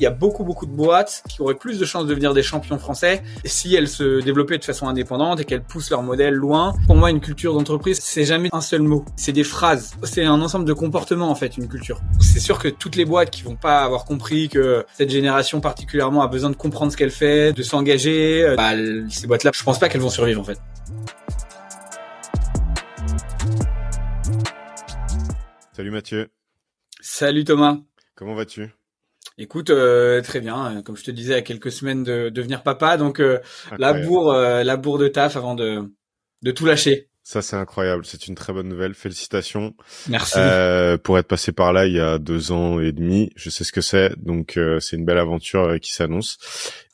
Il y a beaucoup beaucoup de boîtes qui auraient plus de chances de devenir des champions français si elles se développaient de façon indépendante et qu'elles poussent leur modèle loin. Pour moi, une culture d'entreprise, c'est jamais un seul mot. C'est des phrases. C'est un ensemble de comportements en fait, une culture. C'est sûr que toutes les boîtes qui vont pas avoir compris que cette génération particulièrement a besoin de comprendre ce qu'elle fait, de s'engager, euh, bah, ces boîtes-là, je pense pas qu'elles vont survivre en fait. Salut Mathieu. Salut Thomas. Comment vas-tu? Écoute, euh, très bien. Comme je te disais, à quelques semaines de devenir papa, donc euh, la bourre, euh, la bourre de taf avant de de tout lâcher. Ça c'est incroyable, c'est une très bonne nouvelle. Félicitations. Merci. pour être passé par là il y a deux ans et demi, je sais ce que c'est, donc c'est une belle aventure qui s'annonce.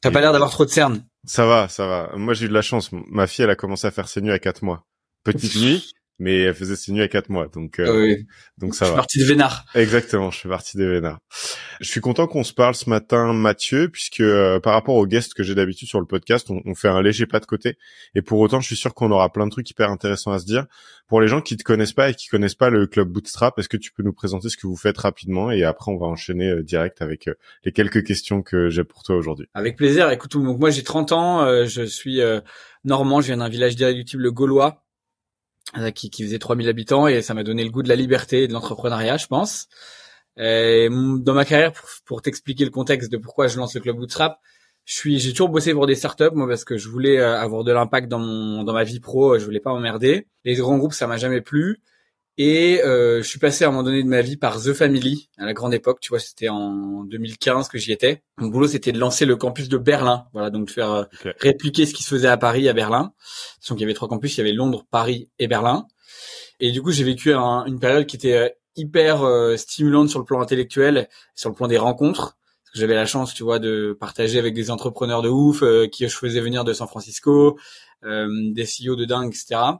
T'as pas l'air d'avoir trop de cernes. Ça va, ça va. Moi j'ai eu de la chance. Ma fille elle a commencé à faire ses nuits à quatre mois. Petite nuit, mais elle faisait ses nuits à quatre mois, donc euh, donc ça je va. partie de Vénard. Exactement, je fais partie des Vénards. Je suis content qu'on se parle ce matin, Mathieu, puisque euh, par rapport aux guests que j'ai d'habitude sur le podcast, on, on, fait un léger pas de côté, et pour autant, je suis sûr qu'on aura plein de trucs hyper intéressants à se dire. Pour les gens qui te connaissent pas et qui connaissent pas le club Bootstrap, est-ce que tu peux nous présenter ce que vous faites rapidement, et après on va enchaîner euh, direct avec les quelques questions que j'ai pour toi aujourd'hui. Avec plaisir. Écoute, donc moi j'ai 30 ans, je suis normand, je viens d'un village d'irréductible gaulois euh, qui, qui faisait 3000 habitants et ça m'a donné le goût de la liberté et de l'entrepreneuriat, je pense. Dans ma carrière, pour, pour t'expliquer le contexte de pourquoi je lance le club Bootstrap, je suis, j'ai toujours bossé pour des startups, moi, parce que je voulais euh, avoir de l'impact dans mon, dans ma vie pro, je voulais pas m'emmerder. Les grands groupes, ça m'a jamais plu. Et euh, je suis passé à un moment donné de ma vie par The Family, à la grande époque, tu vois, c'était en 2015 que j'y étais. Mon boulot, c'était de lancer le campus de Berlin, voilà, donc de faire euh, okay. répliquer ce qui se faisait à Paris, à Berlin. Donc il y avait trois campus, il y avait Londres, Paris et Berlin. Et du coup, j'ai vécu un, une période qui était euh, hyper euh, stimulante sur le plan intellectuel, sur le plan des rencontres. J'avais la chance, tu vois, de partager avec des entrepreneurs de ouf euh, qui je faisais venir de San Francisco, des CEO de dingue, etc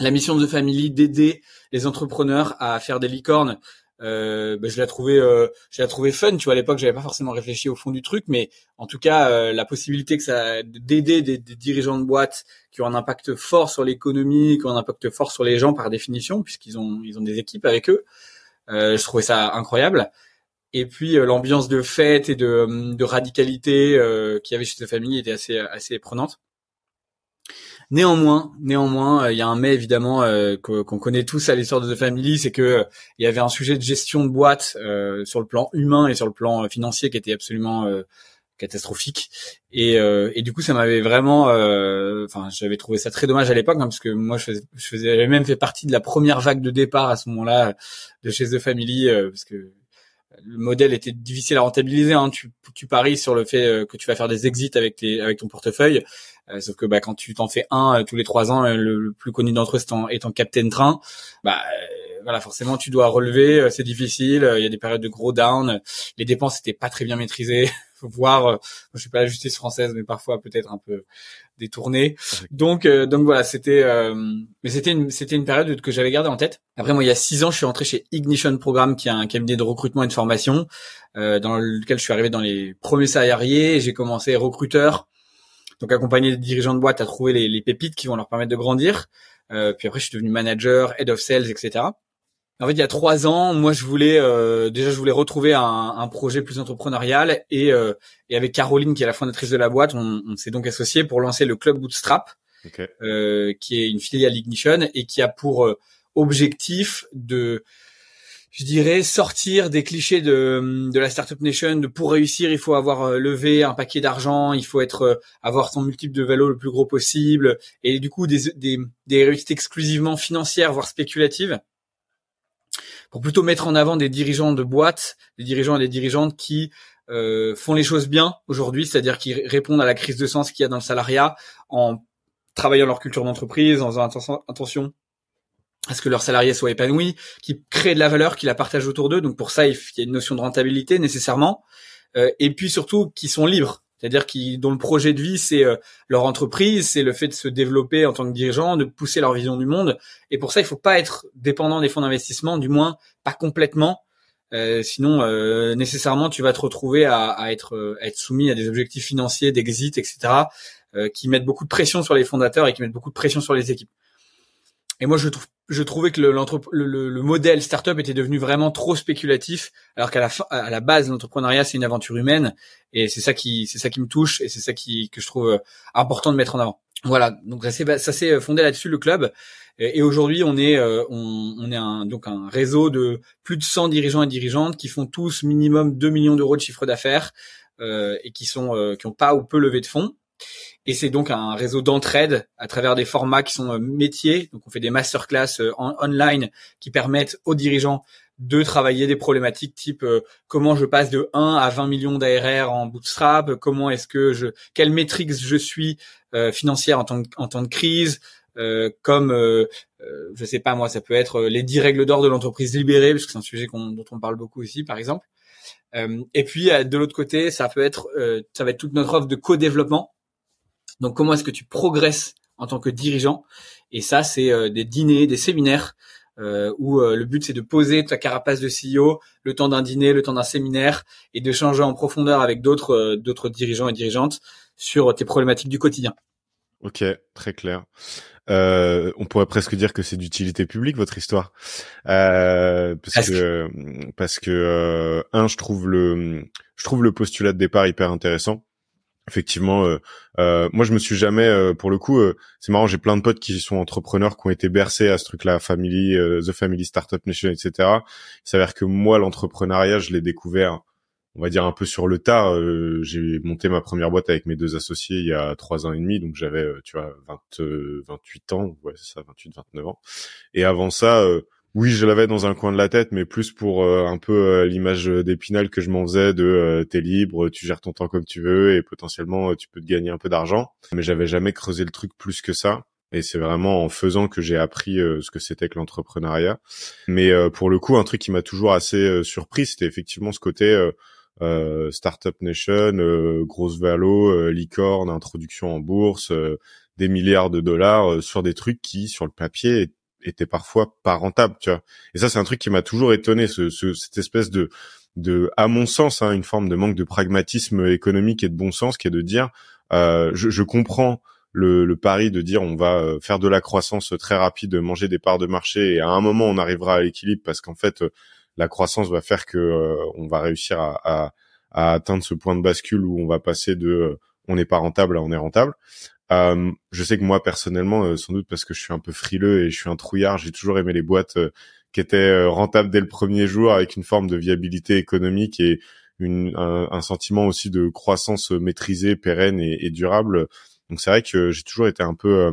la mission de The Family d'aider les entrepreneurs à faire des licornes. Euh, ben je l'ai trouvé, euh, je fun. Tu vois, à l'époque, j'avais pas forcément réfléchi au fond du truc, mais en tout cas, euh, la possibilité que ça d'aider des, dirigeants de boîtes qui ont un impact fort sur l'économie, qui ont un impact fort sur les gens par définition, puisqu'ils ont ils ont des équipes avec eux. Euh, je trouvais ça incroyable. Et puis l'ambiance de fête et de, radicalité qu'il y avait chez The Family était assez assez prenante. Néanmoins, néanmoins, il y a un mais évidemment euh, qu'on connaît tous à l'histoire de The Family, c'est que il y avait un sujet de gestion de boîte euh, sur le plan humain et sur le plan financier qui était absolument euh, catastrophique. Et, du coup, ça m'avait vraiment, enfin, j'avais trouvé ça très dommage à l'époque, hein, parce que moi, je faisais, j'avais même fait partie de la première vague de départ à ce moment-là de chez The Family, parce que le modèle était difficile à rentabiliser. Hein. Tu, paries sur le fait que tu vas faire des exits avec ton portefeuille. Euh, sauf que bah, quand tu t'en fais un euh, tous les trois ans, euh, le, le, plus connu d'entre eux est ton Captain Train, bah voilà, forcément tu dois relever, c'est difficile. Il y a des périodes de gros down, les dépenses étaient pas très bien maîtrisées, faut voir. je suis pas la justice française, mais parfois peut-être un peu détourné. Donc donc voilà, c'était mais c'était une c'était une période que j'avais gardée en tête. Après moi il y a six ans, je suis entré chez Ignition Programme qui est un cabinet de recrutement et de formation dans lequel je suis arrivé dans les premiers salariés, j'ai commencé recruteur donc accompagner les dirigeants de boîte à trouver les, les pépites qui vont leur permettre de grandir. Euh, puis après, je suis devenu manager, head of sales, etc. En fait, il y a trois ans, moi, je voulais euh, déjà, je voulais retrouver un, un projet plus entrepreneurial et, euh, et avec Caroline, qui est la fondatrice de la boîte, on, on s'est donc associé pour lancer le club Bootstrap, okay. euh, qui est une filiale Ignition et qui a pour euh, objectif de je dirais sortir des clichés de, de la startup nation de pour réussir il faut avoir euh, levé un paquet d'argent il faut être euh, avoir son multiple de valo le plus gros possible et du coup des, des, des réussites exclusivement financières voire spéculatives pour plutôt mettre en avant des dirigeants de boîtes des dirigeants et des dirigeantes qui euh, font les choses bien aujourd'hui c'est-à-dire qui répondent à la crise de sens qu'il y a dans le salariat en travaillant leur culture d'entreprise en faisant attention à ce que leurs salariés soient épanouis, qui créent de la valeur, qui la partagent autour d'eux. Donc pour ça, il y a une notion de rentabilité nécessairement. Euh, et puis surtout, qui sont libres. C'est-à-dire qui dont le projet de vie c'est euh, leur entreprise, c'est le fait de se développer en tant que dirigeant, de pousser leur vision du monde. Et pour ça, il faut pas être dépendant des fonds d'investissement, du moins pas complètement. Euh, sinon, euh, nécessairement, tu vas te retrouver à, à être, à être soumis à des objectifs financiers, d'exit, etc., qui mettent beaucoup de pression sur les fondateurs et qui mettent beaucoup de pression sur les équipes. Et moi je trouve je trouvais que le, le, le, modèle startup était devenu vraiment trop spéculatif, alors qu'à la à la base, l'entrepreneuriat c'est une aventure humaine, et c'est ça qui, c'est ça qui me touche, et c'est ça qui que je trouve euh, important de mettre en avant. Voilà, donc ça s'est ça s'est fondé là-dessus le club, et, aujourd'hui on est euh, on, on, est un donc un réseau de plus de 100 dirigeants et dirigeantes qui font tous minimum 2 millions d'euros de chiffre d'affaires euh, et qui sont euh, qui ont pas ou peu levé de fonds. Et c'est donc un réseau d'entraide à travers des formats qui sont euh, métiers. Donc on fait des masterclass euh, en, online qui permettent aux dirigeants de travailler des problématiques type euh, comment je passe de 1 à 20 millions d'ARR en bootstrap, comment est-ce que je quelle métrique je suis financière en temps de, en temps de crise, comme je sais pas moi, ça peut être les 10 règles d'or de l'entreprise libérée parce que c'est un sujet dont on parle beaucoup ici par exemple. et puis de l'autre côté, ça peut être ça va être toute notre offre de co-développement donc comment est-ce que tu progresses en tant que dirigeant? Et ça, c'est euh, des dîners, des séminaires euh, où euh, le but c'est de poser ta carapace de CEO le temps d'un dîner, le temps d'un séminaire et de changer en profondeur avec d'autres d'autres dirigeants et dirigeantes sur tes problématiques du quotidien. Ok, très clair. on pourrait presque dire que c'est d'utilité publique votre histoire, parce que parce que un, je trouve le je trouve le postulat de départ hyper intéressant effectivement euh, euh, moi je me suis jamais euh, pour le coup c'est marrant j'ai plein de potes qui sont entrepreneurs qui ont été bercés à ce truc là family the family startup nation etc il s'avère que moi l'entrepreneuriat je l'ai découvert on va dire un peu sur le tard j'ai monté ma première boîte avec mes deux associés il y a trois ans et demi donc j'avais tu vois 20 28 ans ouais c'est ça 28 29 ans. Et avant ça oui, je l'avais dans un coin de la tête, mais plus pour euh, un peu euh, l'image d'épinal que je m'en faisais de euh, t'es libre, tu gères ton temps comme tu veux et potentiellement tu peux te gagner un peu d'argent. Mais j'avais jamais creusé le truc plus que ça. Et c'est vraiment en faisant que j'ai appris ce que c'était que l'entrepreneuriat. Mais pour le coup, un truc qui m'a toujours assez surpris, c'était effectivement ce côté startup nation, grosse valo, licorne, introduction en bourse, des milliards de dollars sur des trucs qui, sur le papier, était parfois pas rentable, tu vois. Et ça, c'est un truc qui m'a toujours étonné, ce, cette espèce de, de, à mon sens, hein, une forme de manque de pragmatisme économique et de bon sens, qui est de dire, euh, je, je, comprends le, le, pari de dire on va euh, faire de la croissance très rapide, manger des parts de marché, et à un moment on arrivera à l'équilibre parce qu'en fait la croissance va faire que euh, on va réussir à, à, à, atteindre ce point de bascule où on va passer de euh, on n'est pas rentable à on est rentable. Euh, je sais que moi personnellement, euh, sans doute parce que je suis un peu frileux et je suis un trouillard, j'ai toujours aimé les boîtes euh, qui étaient rentables dès le premier jour avec une forme de viabilité économique et une, un, sentiment aussi de croissance maîtrisée, pérenne et, durable. Donc c'est vrai que j'ai toujours été un peu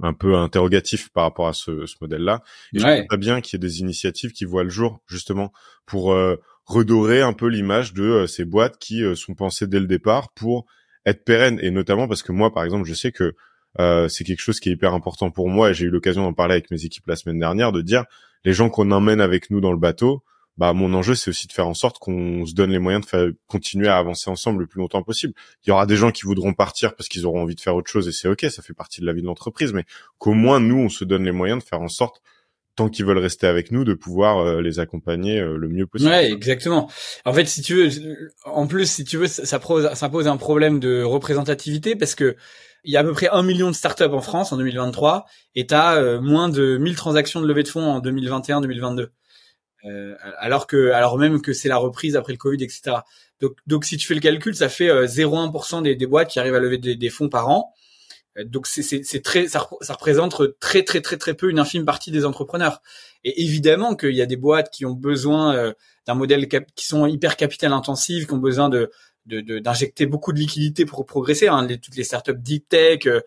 un peu interrogatif par rapport à ce, ce modèle-là. Et ouais. je trouve bien qu'il y ait des initiatives qui voient le jour justement pour redorer un peu l'image de ces boîtes qui sont pensées dès le départ pour être pérenne et notamment parce que moi par exemple je sais que euh, c'est quelque chose qui est hyper important pour moi et j'ai eu l'occasion d'en parler avec mes équipes la semaine dernière de dire les gens qu'on emmène avec nous dans le bateau bah mon enjeu c'est aussi de faire en sorte qu'on se donne les moyens de faire, continuer à avancer ensemble le plus longtemps possible. Il y aura des gens qui voudront partir parce qu'ils auront envie de faire autre chose et c'est ok, ça fait partie de la vie de l'entreprise, mais qu'au moins nous on se donne les moyens de faire en sorte tant qu'ils veulent rester avec nous, de pouvoir euh, les accompagner euh, le mieux possible. Ouais, exactement. En fait, si tu veux, en plus, si tu veux, ça pose, ça pose un problème de représentativité parce que il y a à peu près un million de startups en France en 2023 et t'as euh, moins de 1000 transactions de levée de fonds en 2021-2022. Euh, alors que, alors même que c'est la reprise après le Covid, etc. Donc, donc si tu fais le calcul, ça fait 0,1% des, des, boîtes qui arrivent à lever des, des fonds par an. Euh, donc c'est très ça, ça, représente très très très très peu une infime partie des entrepreneurs. Et évidemment qu'il y a des boîtes qui ont besoin euh, d'un modèle qui sont hyper capital intensifs, qui ont besoin de d'injecter de, beaucoup de liquidités pour progresser. Hein. toutes les startups deep tech, euh,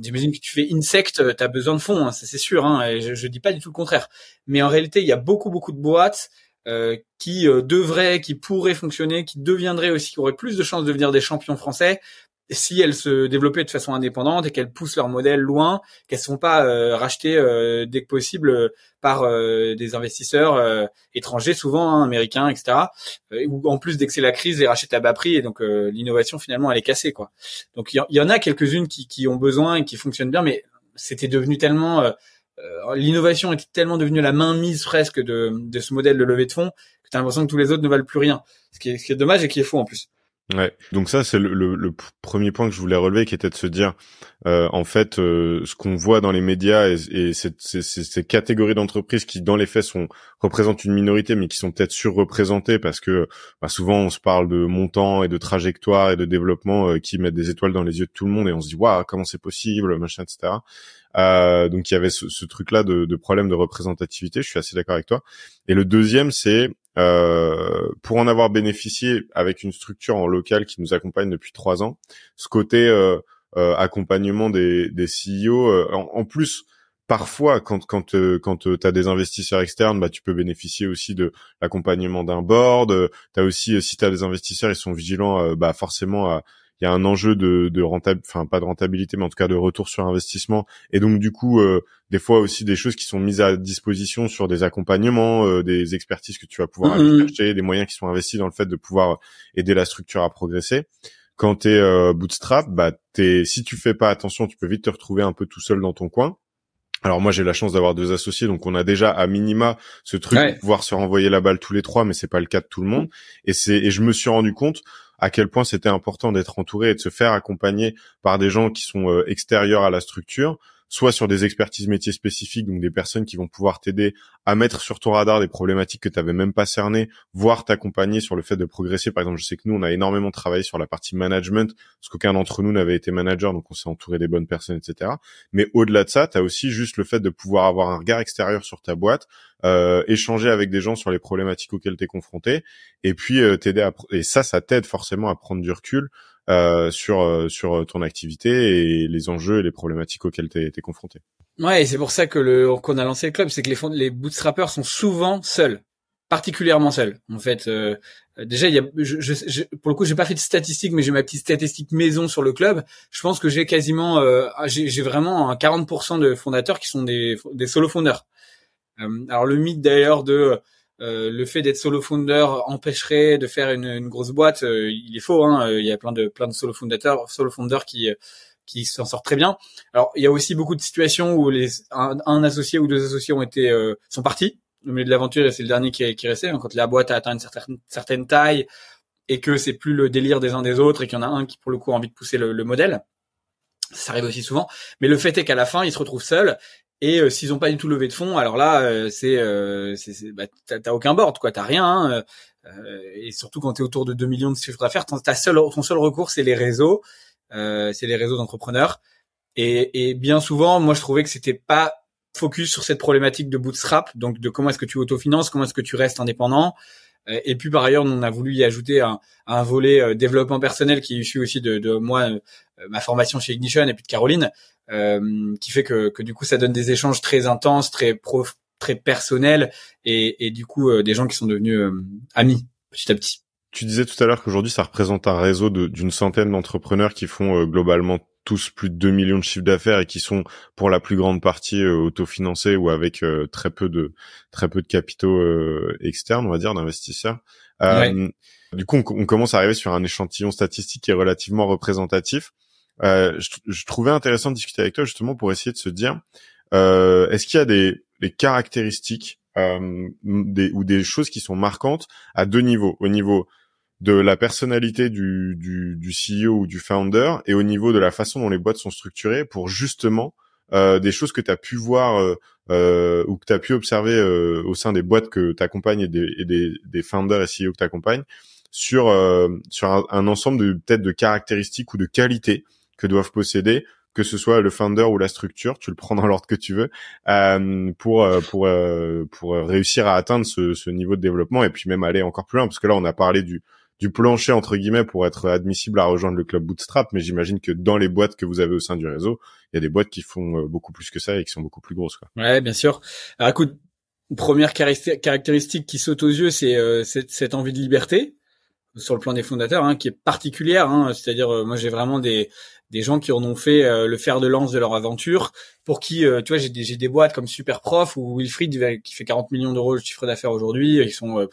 j'imagine que tu fais insect, tu as besoin de fonds, hein, c'est sûr. Hein, et je, je dis pas du tout le contraire. Mais en réalité, il y a beaucoup beaucoup de boîtes euh, qui devraient, qui pourraient fonctionner, qui deviendraient aussi, qui auraient plus de chances de devenir des champions français si elles se développaient de façon indépendante et qu'elles poussent leur modèle loin, qu'elles ne sont pas euh, rachetées euh, dès que possible euh, par des investisseurs étrangers, souvent hein, américains, etc. ou en plus dès que c'est la crise, les rachètent à bas prix et donc l'innovation finalement elle est cassée quoi. Donc il y, en a quelques-unes qui, qui, ont besoin et qui fonctionnent bien, mais c'était devenu tellement l'innovation était tellement devenue la main mise presque de, de ce modèle de levée de fonds que tu as l'impression que tous les autres ne valent plus rien. Ce qui est, ce qui est dommage et qui est faux en plus. Ouais. Donc ça, c'est le, le, le, premier point que je voulais relever, qui était de se dire, euh, en fait, euh, ce qu'on voit dans les médias et, et ces, catégories d'entreprises qui, dans les faits, sont représentent une minorité, mais qui sont peut-être surreprésentées parce que bah, souvent on se parle de montants et de trajectoires et de développement euh, qui mettent des étoiles dans les yeux de tout le monde et on se dit waouh comment c'est possible, machin, etc. Euh, donc il y avait ce, ce truc-là de, de, problème de représentativité. Je suis assez d'accord avec toi. Et le deuxième, c'est euh, pour en avoir bénéficié avec une structure en local qui nous accompagne depuis trois ans, ce côté euh, euh accompagnement des, des CEO. Euh, en, plus, parfois, quand quand quand tu as des investisseurs externes, bah tu peux bénéficier aussi de l'accompagnement d'un board. Tu as aussi, si tu as des investisseurs, ils sont vigilants, bah forcément à il y a un enjeu de, de rentabilité, enfin pas de rentabilité, mais en tout cas de retour sur investissement. Et donc du coup, euh, des fois aussi des choses qui sont mises à disposition sur des accompagnements, euh, des expertises que tu vas pouvoir mmh. acheter, des moyens qui sont investis dans le fait de pouvoir aider la structure à progresser. Quand tu es euh, bootstrap, bah t'es, si tu fais pas attention, tu peux vite te retrouver un peu tout seul dans ton coin. Alors moi j'ai la chance d'avoir deux associés, donc on a déjà à minima ce truc de pouvoir se renvoyer la balle tous les trois, mais c'est pas le cas de tout le monde. Et c'est et je me suis rendu compte à quel point c'était important d'être entouré et de se faire accompagner par des gens qui sont euh, extérieurs à la structure soit sur des expertises métiers spécifiques, donc des personnes qui vont pouvoir t'aider à mettre sur ton radar des problématiques que tu avais même pas cernées, voire t'accompagner sur le fait de progresser. Par exemple, je sais que nous, on a énormément travaillé sur la partie management, parce qu'aucun d'entre nous n'avait été manager, donc on s'est entouré des bonnes personnes, etc. Mais au-delà de ça, tu as aussi juste le fait de pouvoir avoir un regard extérieur sur ta boîte, euh, échanger avec des gens sur les problématiques auxquelles tu es confronté, et puis euh, t'aider à... Et ça, ça t'aide forcément à prendre du recul euh, sur euh, sur ton activité et les enjeux et les problématiques auxquelles tu es, confronté. Ouais, et c'est pour ça que le qu'on a lancé le club, c'est que les les bootstrappers sont souvent seuls, particulièrement seuls. En fait, euh, déjà il y a je, je, pour le coup, j'ai pas fait de statistiques mais j'ai ma petite statistique maison sur le club. Je pense que j'ai quasiment euh, j'ai vraiment un 40% de fondateurs qui sont des des solo founders. alors le mythe d'ailleurs de euh, le fait d'être solo founder empêcherait de faire une, une grosse boîte, euh, il est faux. Hein, euh, il y a plein de plein de solo fondateurs, solo founders qui qui s'en sortent très bien. Alors il y a aussi beaucoup de situations où les un, associé ou deux associés ont été sont partis au milieu de l'aventure et c'est le dernier qui est, qui est resté. Hein, quand la boîte a atteint une certaine certaine taille et que c'est plus le délire des uns des autres et qu'il y en a un qui pour le coup a envie de pousser le, le modèle. Ça arrive aussi souvent. Mais le fait est qu'à la fin, ils se retrouvent seuls et euh, s'ils ont pas du tout levé de fonds, alors là, euh, c'est, euh, bah, t'as aucun board, quoi, t'as rien. Hein, euh, et surtout quand tu es autour de 2 millions de chiffres d'affaires, ton, seul, ton seul recours, c'est les réseaux, c'est les réseaux d'entrepreneurs. Et, et, bien souvent, moi, je trouvais que c'était pas focus sur cette problématique de bootstrap, donc de comment est-ce que tu autofinances, comment est-ce que tu restes indépendant. Et puis par ailleurs, on a voulu y ajouter un, un volet développement personnel qui est issu aussi de, de moi, ma formation chez Ignition et puis de Caroline, euh, qui fait que, que du coup ça donne des échanges très intenses, très prof, très personnels et, et du coup euh, des gens qui sont devenus euh, amis petit à petit. Tu disais tout à l'heure qu'aujourd'hui ça représente un réseau d'une centaine d'entrepreneurs qui font globalement tous plus de 2 millions de chiffres d'affaires et qui sont pour la plus grande partie autofinancés ou avec très peu de très peu de capitaux externes, on va dire, d'investisseurs. Du coup, on, on, commence à arriver sur un échantillon statistique qui est relativement représentatif. Euh, je, je, trouvais intéressant de discuter avec toi justement pour essayer de se dire, euh, est-ce qu'il y a des, des caractéristiques euh, des, ou des choses qui sont marquantes à deux niveaux, au niveau de la personnalité du, du, du CEO ou du founder et au niveau de la façon dont les boîtes sont structurées pour justement euh, des choses que tu as pu voir euh, euh, ou que tu as pu observer euh, au sein des boîtes que tu accompagnes et des, et des, des founders et CEO que tu accompagnes sur, euh, sur un, un, ensemble de peut-être de caractéristiques ou de qualités que doivent posséder que ce soit le founder ou la structure, tu le prends dans l'ordre que tu veux, euh, pour euh, pour euh, pour réussir à atteindre ce, ce, niveau de développement et puis même aller encore plus loin, parce que là on a parlé du du plancher entre guillemets pour être admissible à rejoindre le club Bootstrap, mais j'imagine que dans les boîtes que vous avez au sein du réseau, il y a des boîtes qui font beaucoup plus que ça et qui sont beaucoup plus grosses. Quoi. Ouais, bien sûr. Alors écoute, première caractéristique qui saute aux yeux, c'est cette envie de liberté sur le plan des fondateurs, hein, qui est particulière. Hein, C'est-à-dire, moi j'ai vraiment des des gens qui en ont fait euh, le fer de lance de leur aventure, pour qui, euh, tu vois, j'ai des, j'ai des boîtes comme Superprof ou Wilfried qui fait 40 millions d'euros de chiffre d'affaires aujourd'hui, ils sont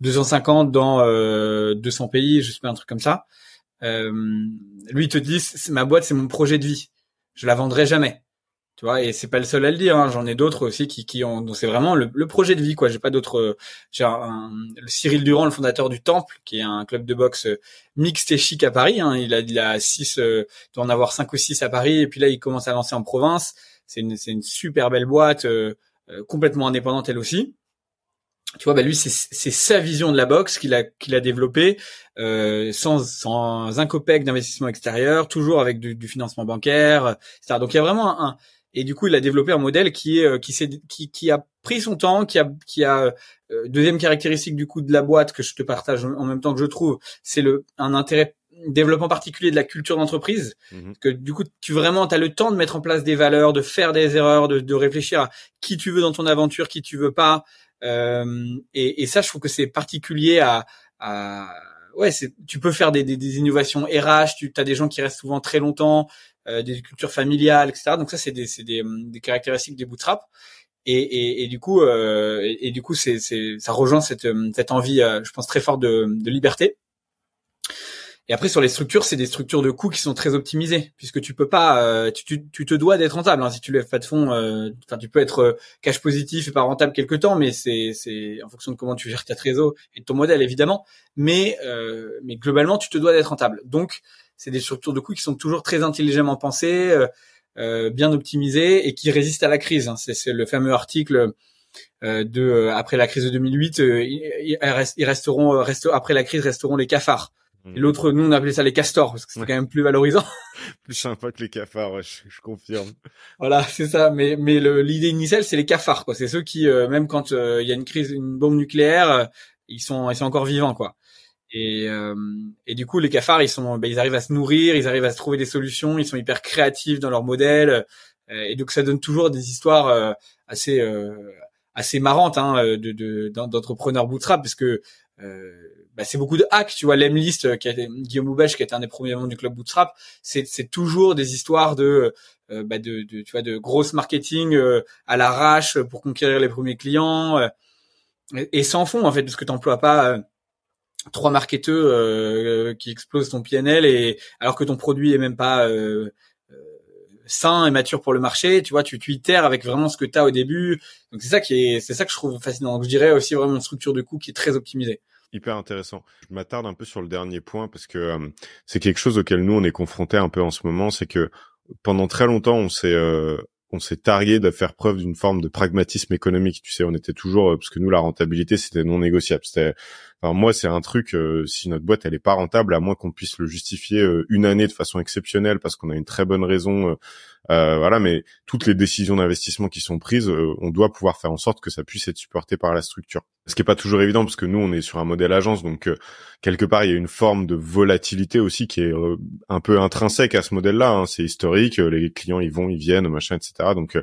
250 euh, dans 200 pays, je sais pas un truc comme ça. lui, il te dit, ma boîte, c'est mon projet de vie. Je la vendrai jamais. Tu vois, et c'est pas le seul à le dire. Hein. J'en ai d'autres aussi qui, qui ont. C'est vraiment le, projet de vie, quoi. J'ai pas d'autres. J'ai un, le Cyril Durand, le fondateur du Temple, qui est un club de boxe mixte et chic à Paris. Hein. Il a, il a six, euh, doit en avoir cinq ou six à Paris, et puis là, il commence à lancer en province. C'est une, c'est une super belle boîte, euh, euh, complètement indépendante elle aussi tu vois, bah lui, c'est sa vision de la boxe qu'il a qu'il a développée euh, sans sans un copec d'investissement extérieur, toujours avec du, du, financement bancaire, etc. Donc il y a vraiment un, et du coup il a développé un modèle qui est euh, qui s'est qui, qui a pris son temps, qui a qui a euh, deuxième caractéristique du coup de la boîte que je te partage en même temps que je trouve, c'est le un intérêt développement particulier de la culture d'entreprise, mmh que du coup tu vraiment as le temps de mettre en place des valeurs, de faire des erreurs, de, de réfléchir à qui tu veux dans ton aventure, qui tu veux pas, euh, et, et, ça, je trouve que c'est particulier à, à ouais, tu peux faire des, des, des, innovations RH, tu as des gens qui restent souvent très longtemps, des cultures familiales, etc. Donc ça, c'est des, des, des caractéristiques des bootstraps. Et, et, et du coup, euh, et, du coup, c'est, ça rejoint cette, cette envie, euh, je pense très forte de, de liberté. Et après sur les structures, c'est des structures de coûts qui sont très optimisées, puisque tu peux pas, euh, tu, tu, te dois d'être rentable. Hein. Si tu lèves pas de fonds, euh, enfin tu peux être euh, cash positif et pas rentable quelque temps, mais c'est en fonction de comment tu gères ta trésor et ton modèle évidemment. Mais mais globalement, tu te dois d'être rentable. Donc c'est des structures de coûts qui sont toujours très intelligemment pensées, bien optimisées et qui résistent à la crise. Hein. C'est le fameux article. de après la crise de 2008, ils, resteront après la crise resteront les cafards. Et l'autre, nous, on appelait ça les castors, parce que c'est quand même plus valorisant. plus sympa que les cafards, ouais, je, confirme. Voilà, c'est ça. Mais, mais l'idée initiale, c'est les cafards, quoi. C'est ceux qui, euh, même quand euh, il y a une crise, une bombe nucléaire, euh, ils sont, ils sont encore vivants, quoi. Et, et du coup, les cafards, ils sont, ben, ils arrivent à se nourrir, ils arrivent à se trouver des solutions, ils sont hyper créatifs dans leur modèle. et donc, ça donne toujours des histoires assez, assez marrantes, hein, de, d'entrepreneurs bootstrap, parce que bah, c'est beaucoup de hacks, tu vois, l'Emlist, euh, qui a Guillaume Houbèche, qui était un des premiers membres du club Bootstrap, c'est, c'est toujours des histoires de, euh, bah, de, de, tu vois, de grosse marketing euh, à l'arrache pour conquérir les premiers clients, et, sans fond en fait, parce que t'emploies pas trois marketeurs qui explosent ton PNL et alors que ton produit est même pas sain et mature pour le marché, tu vois, tu, tu itères avec vraiment ce que tu as au début. Donc c'est ça qui est, c'est ça que je trouve fascinant. Donc je dirais aussi vraiment une structure de coût qui est très optimisée hyper intéressant. Je m'attarde un peu sur le dernier point parce que euh, c'est quelque chose auquel nous on est confronté un peu en ce moment, c'est que pendant très longtemps on s'est euh, on s'est targué de faire preuve d'une forme de pragmatisme économique. Tu sais, on était toujours euh, parce que nous la rentabilité c'était non négociable. C'était, moi c'est un truc si notre boîte elle est pas rentable, à moins qu'on puisse le justifier une année de façon exceptionnelle parce qu'on a une très bonne raison euh, voilà, mais toutes les décisions d'investissement qui sont prises, euh, on doit pouvoir faire en sorte que ça puisse être supporté par la structure. Ce qui est pas toujours évident parce que nous on est sur un modèle agence, donc euh, quelque part il y a une forme de volatilité aussi qui est un peu intrinsèque à ce modèle-là. Hein. C'est historique, les clients ils vont, ils viennent, machin, etc. Donc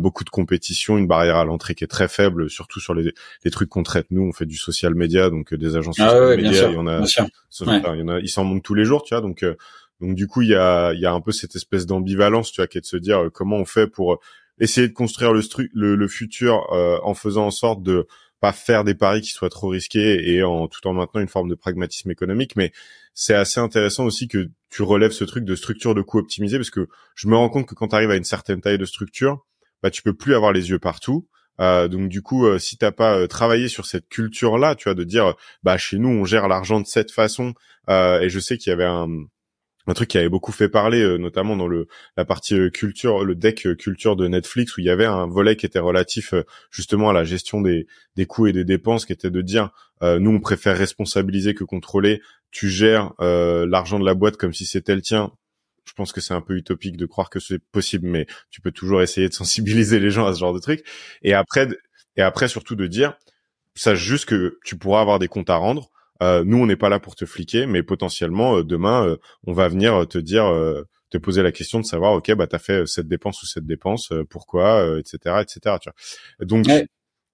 beaucoup de compétition, une barrière à l'entrée qui est très faible, surtout sur les, les trucs qu'on traite. Nous on fait du social media, donc des agences ah social media, il y en a, il y en a, ils s'en montent tous les jours, tu vois. Donc donc du coup, il y a, y a un peu cette espèce d'ambivalence, tu vois, qui est de se dire euh, comment on fait pour essayer de construire le, le, le futur euh, en faisant en sorte de pas faire des paris qui soient trop risqués et en tout en maintenant une forme de pragmatisme économique. Mais c'est assez intéressant aussi que tu relèves ce truc de structure de coût optimisée parce que je me rends compte que quand tu arrives à une certaine taille de structure, bah tu peux plus avoir les yeux partout. Euh, donc du coup, euh, si t'as pas travaillé sur cette culture-là, tu vois, de dire, bah chez nous on gère l'argent de cette façon, et je sais qu'il y avait un, un truc qui avait beaucoup fait parler, euh, notamment dans le la partie euh, culture, le deck euh, culture de Netflix, où il y avait un volet qui était relatif justement à la gestion des, des coûts et des dépenses, qui était de dire nous on préfère responsabiliser que contrôler. Tu gères l'argent de la boîte comme si c'était le tien. Je pense que c'est un peu utopique de croire que c'est possible, mais tu peux toujours essayer de sensibiliser les gens à ce genre de truc. Et après, et après surtout de dire, sache juste que tu pourras avoir des comptes à rendre euh, nous on n'est pas là pour te fliquer, mais potentiellement euh, demain euh, on va venir te dire, te poser la question de savoir, ok, bah t'as fait cette dépense ou cette dépense, pourquoi, etc., etc. Tu vois. Donc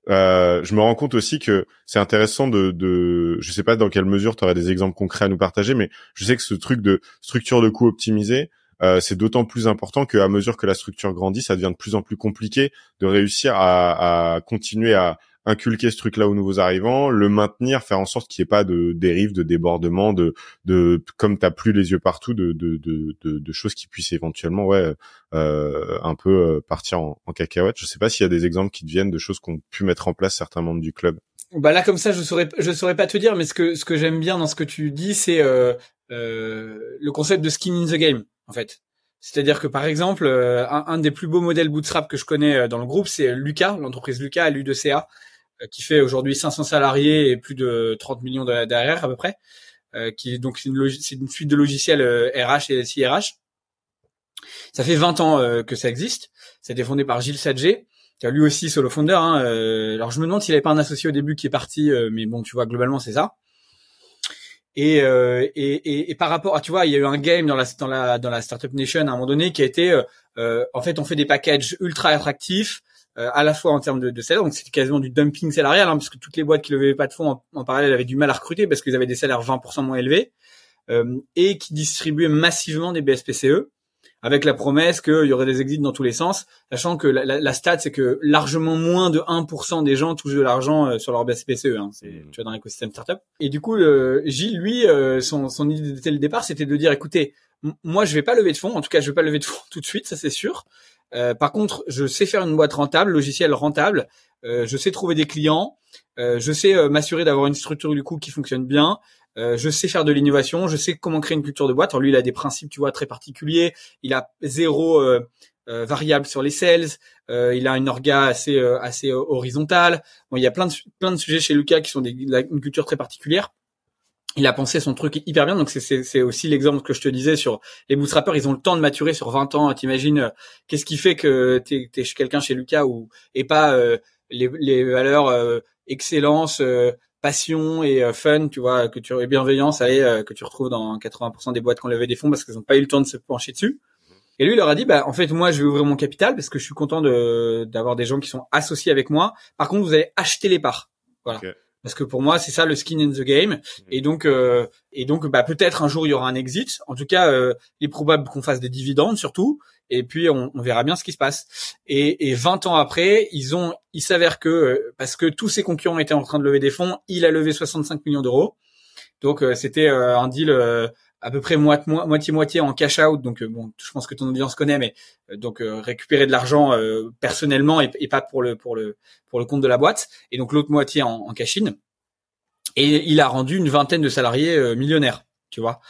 je me rends compte aussi que c'est intéressant de, de, je sais pas dans quelle mesure tu aurais des exemples concrets à nous partager, mais je sais que ce truc de structure de coût optimisée, c'est d'autant plus important qu'à mesure que la structure grandit, ça devient de plus en plus compliqué de réussir à, à continuer à inculquer ce truc-là aux nouveaux arrivants, le maintenir, faire en sorte qu'il n'y ait pas de dérive, de débordement, de, de comme t'as plus les yeux partout, de, de, de, de, choses qui puissent éventuellement, ouais, euh, un peu euh, partir en, en cacahuète. Je sais pas s'il y a des exemples qui te viennent de choses qu'ont pu mettre en place certains membres du club. Bah là, comme ça, je saurais, je saurais pas te dire, mais ce que ce que j'aime bien dans ce que tu dis, c'est euh, euh, le concept de skin in the game, en fait. C'est-à-dire que par exemple, euh, un, des plus beaux modèles bootstrap que je connais euh, dans le groupe, c'est Lucas, l'entreprise Lucas, LU2CA, euh, qui fait aujourd'hui 500 salariés et plus de 30 millions derrière à peu près. qui donc c'est une, suite de logiciels RH et SIRH. Ça fait 20 ans que ça existe. Ça a été fondé par Gilles Sadger, qui a lui aussi solo founder. Hein. alors je me demande s'il avait pas un associé au début qui est parti, mais bon, tu vois, globalement c'est ça. Euh, et, et, et, par rapport à, tu vois, il y a eu un game dans la, dans la, dans la Startup Nation à un moment donné qui a été, euh, euh en fait, on fait des packages ultra attractifs, euh, à la fois en termes de, de salaire, donc c'était quasiment du dumping salarial, hein, parce que toutes les boîtes qui levaient pas de fonds en, parallèle avaient du mal à recruter parce qu'ils avaient des salaires 20% moins élevés, et qui distribuaient massivement des BSPCE avec la promesse qu'il y aurait des exits dans tous les sens, sachant que la, la, la stat, c'est que largement moins de 1% des gens touchent de l'argent euh, sur leur BSPCE, hein, c'est mmh. tu vois dans l'écosystème startup. Et du coup, le, Gilles, lui, euh, son, son idée dès le départ, c'était de dire, écoutez, moi, je vais pas lever de fonds, en tout cas, je vais pas lever de fonds tout de suite, ça c'est sûr. Euh, par contre, je sais faire une boîte rentable, logiciel rentable. Euh, je sais trouver des clients. Euh, je sais m'assurer d'avoir une structure du coup qui fonctionne bien. Je sais faire de l'innovation, je sais comment créer une culture de boîte. Alors lui, il a des principes, tu vois, très particuliers. Il a zéro variable sur les sales. il a une orga assez assez horizontale. Il y a plein de plein de sujets chez Lucas qui sont des, une culture très particulière. Il a pensé son truc hyper bien. Donc c'est aussi l'exemple que je te disais sur les bootstrappers. Ils ont le temps de maturer sur 20 ans. T'imagines qu'est-ce qui fait que t'es es quelqu'un chez Lucas ou et pas les, les valeurs excellence passion et euh, fun, tu vois, que tu et bienveillance, allez, euh, que tu retrouves dans 80% des boîtes qui ont levé des fonds parce qu'ils n'ont pas eu le temps de se pencher dessus. Et lui, il leur a dit, bah, en fait, moi, je vais ouvrir mon capital parce que je suis content d'avoir des gens qui sont associés avec moi. Par contre, vous allez acheter les parts. Voilà. Parce que pour moi, c'est ça le skin in the game. Mhm. Et donc, euh, et donc, bah, peut-être un jour il y aura un exit. En tout cas, il est probable qu'on fasse des dividendes surtout et puis on, on, verra bien ce qui se passe. Et, et 20 ans après, ils ont, il s'avère que euh, parce que tous ses concurrents étaient en train de lever des fonds, il a levé 65 millions d'euros. Donc euh, c'était euh, un deal à peu près moitié moitié en cash out. Donc bon, je pense que ton audience connaît, mais donc récupérer de l'argent personnellement et, pas pour le pour le pour le compte de la boîte. Et donc l'autre moitié en, en cash in. Et il a rendu une vingtaine de salariés millionnaires, tu vois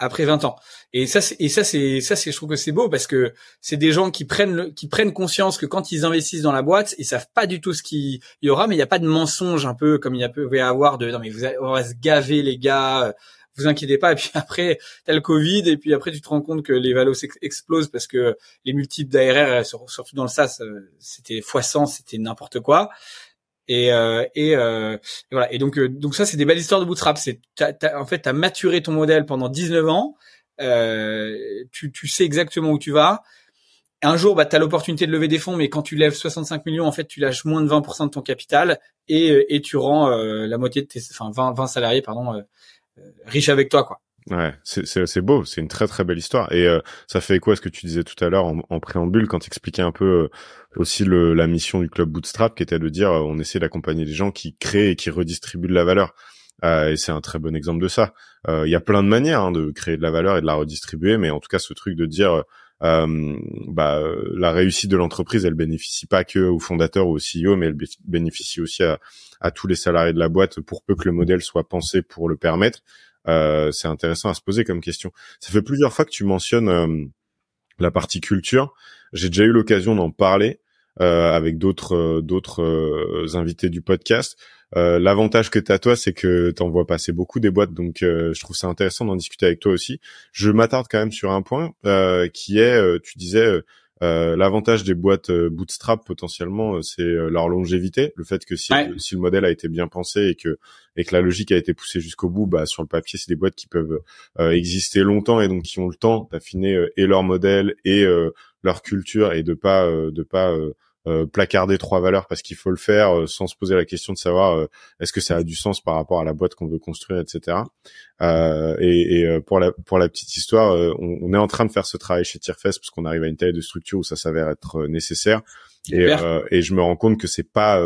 après 20 ans. Et ça, et ça, c'est ça, c'est, je trouve que c'est beau parce que c'est des gens qui prennent qui prennent conscience que quand ils investissent dans la boîte, ils savent pas du tout ce qu'il y aura, mais il n'y a pas de mensonge un peu comme il y a peut y avoir de non mais vous on va se gaver les gars, vous inquiétez pas. Et puis après, t'as le Covid et puis après tu te rends compte que les valos explosent parce que les multiples d'ARR, surtout dans le SaaS, euh, c'était fois 100, c'était n'importe quoi. Et, euh, et, euh, voilà. Et donc, euh, donc ça, c'est des belles histoires de bootstrap. C'est, en fait, t'as maturé ton modèle pendant 19 ans. Euh, tu, tu sais exactement où tu vas. Un jour, bah, tu as l'opportunité de lever des fonds, mais quand tu lèves 65 millions, en fait, tu lâches moins de 20% de ton capital et, et tu rends la moitié de tes, enfin 20, 20 salariés, pardon, riches avec toi, quoi. Ouais, c'est beau, c'est une très très belle histoire. Et euh, ça fait quoi ce que tu disais tout à l'heure en, en, préambule quand tu expliquais un peu euh, aussi le, la mission du club Bootstrap, qui était de dire euh, on essaie d'accompagner les gens qui créent et qui redistribuent de la valeur. et c'est un très bon exemple de ça. Il y a plein de manières hein, de créer de la valeur et de la redistribuer, mais en tout cas ce truc de dire bah, la réussite de l'entreprise, elle bénéficie pas que aux fondateurs ou au CEO, mais elle bénéficie aussi à, tous les salariés de la boîte pour peu que le modèle soit pensé pour le permettre. Euh, c'est intéressant à se poser comme question. Ça fait plusieurs fois que tu mentionnes euh, la partie culture. J'ai déjà eu l'occasion d'en parler euh, avec d'autres d'autres invités du podcast. L'avantage que tu as toi, c'est que tu en vois passer beaucoup des boîtes, donc je trouve ça intéressant d'en discuter avec toi aussi. Je m'attarde quand même sur un point qui est, tu disais, euh, l'avantage des boîtes euh, bootstrap potentiellement, euh, c'est leur longévité, le fait que si, si, le modèle a été bien pensé et que et que la logique a été poussée jusqu'au bout, bah sur le papier, c'est des boîtes qui peuvent exister longtemps et donc qui ont le temps d'affiner et leur modèle et leur culture et de pas de pas euh, placarder trois valeurs parce qu'il faut le faire euh, sans se poser la question de savoir euh, est-ce que ça a du sens par rapport à la boîte qu'on veut construire, etc. et, et pour la pour la petite histoire, on, on, est en train de faire ce travail chez Tierfest parce qu'on arrive à une taille de structure où ça s'avère être nécessaire. Et, et, je me rends compte que c'est pas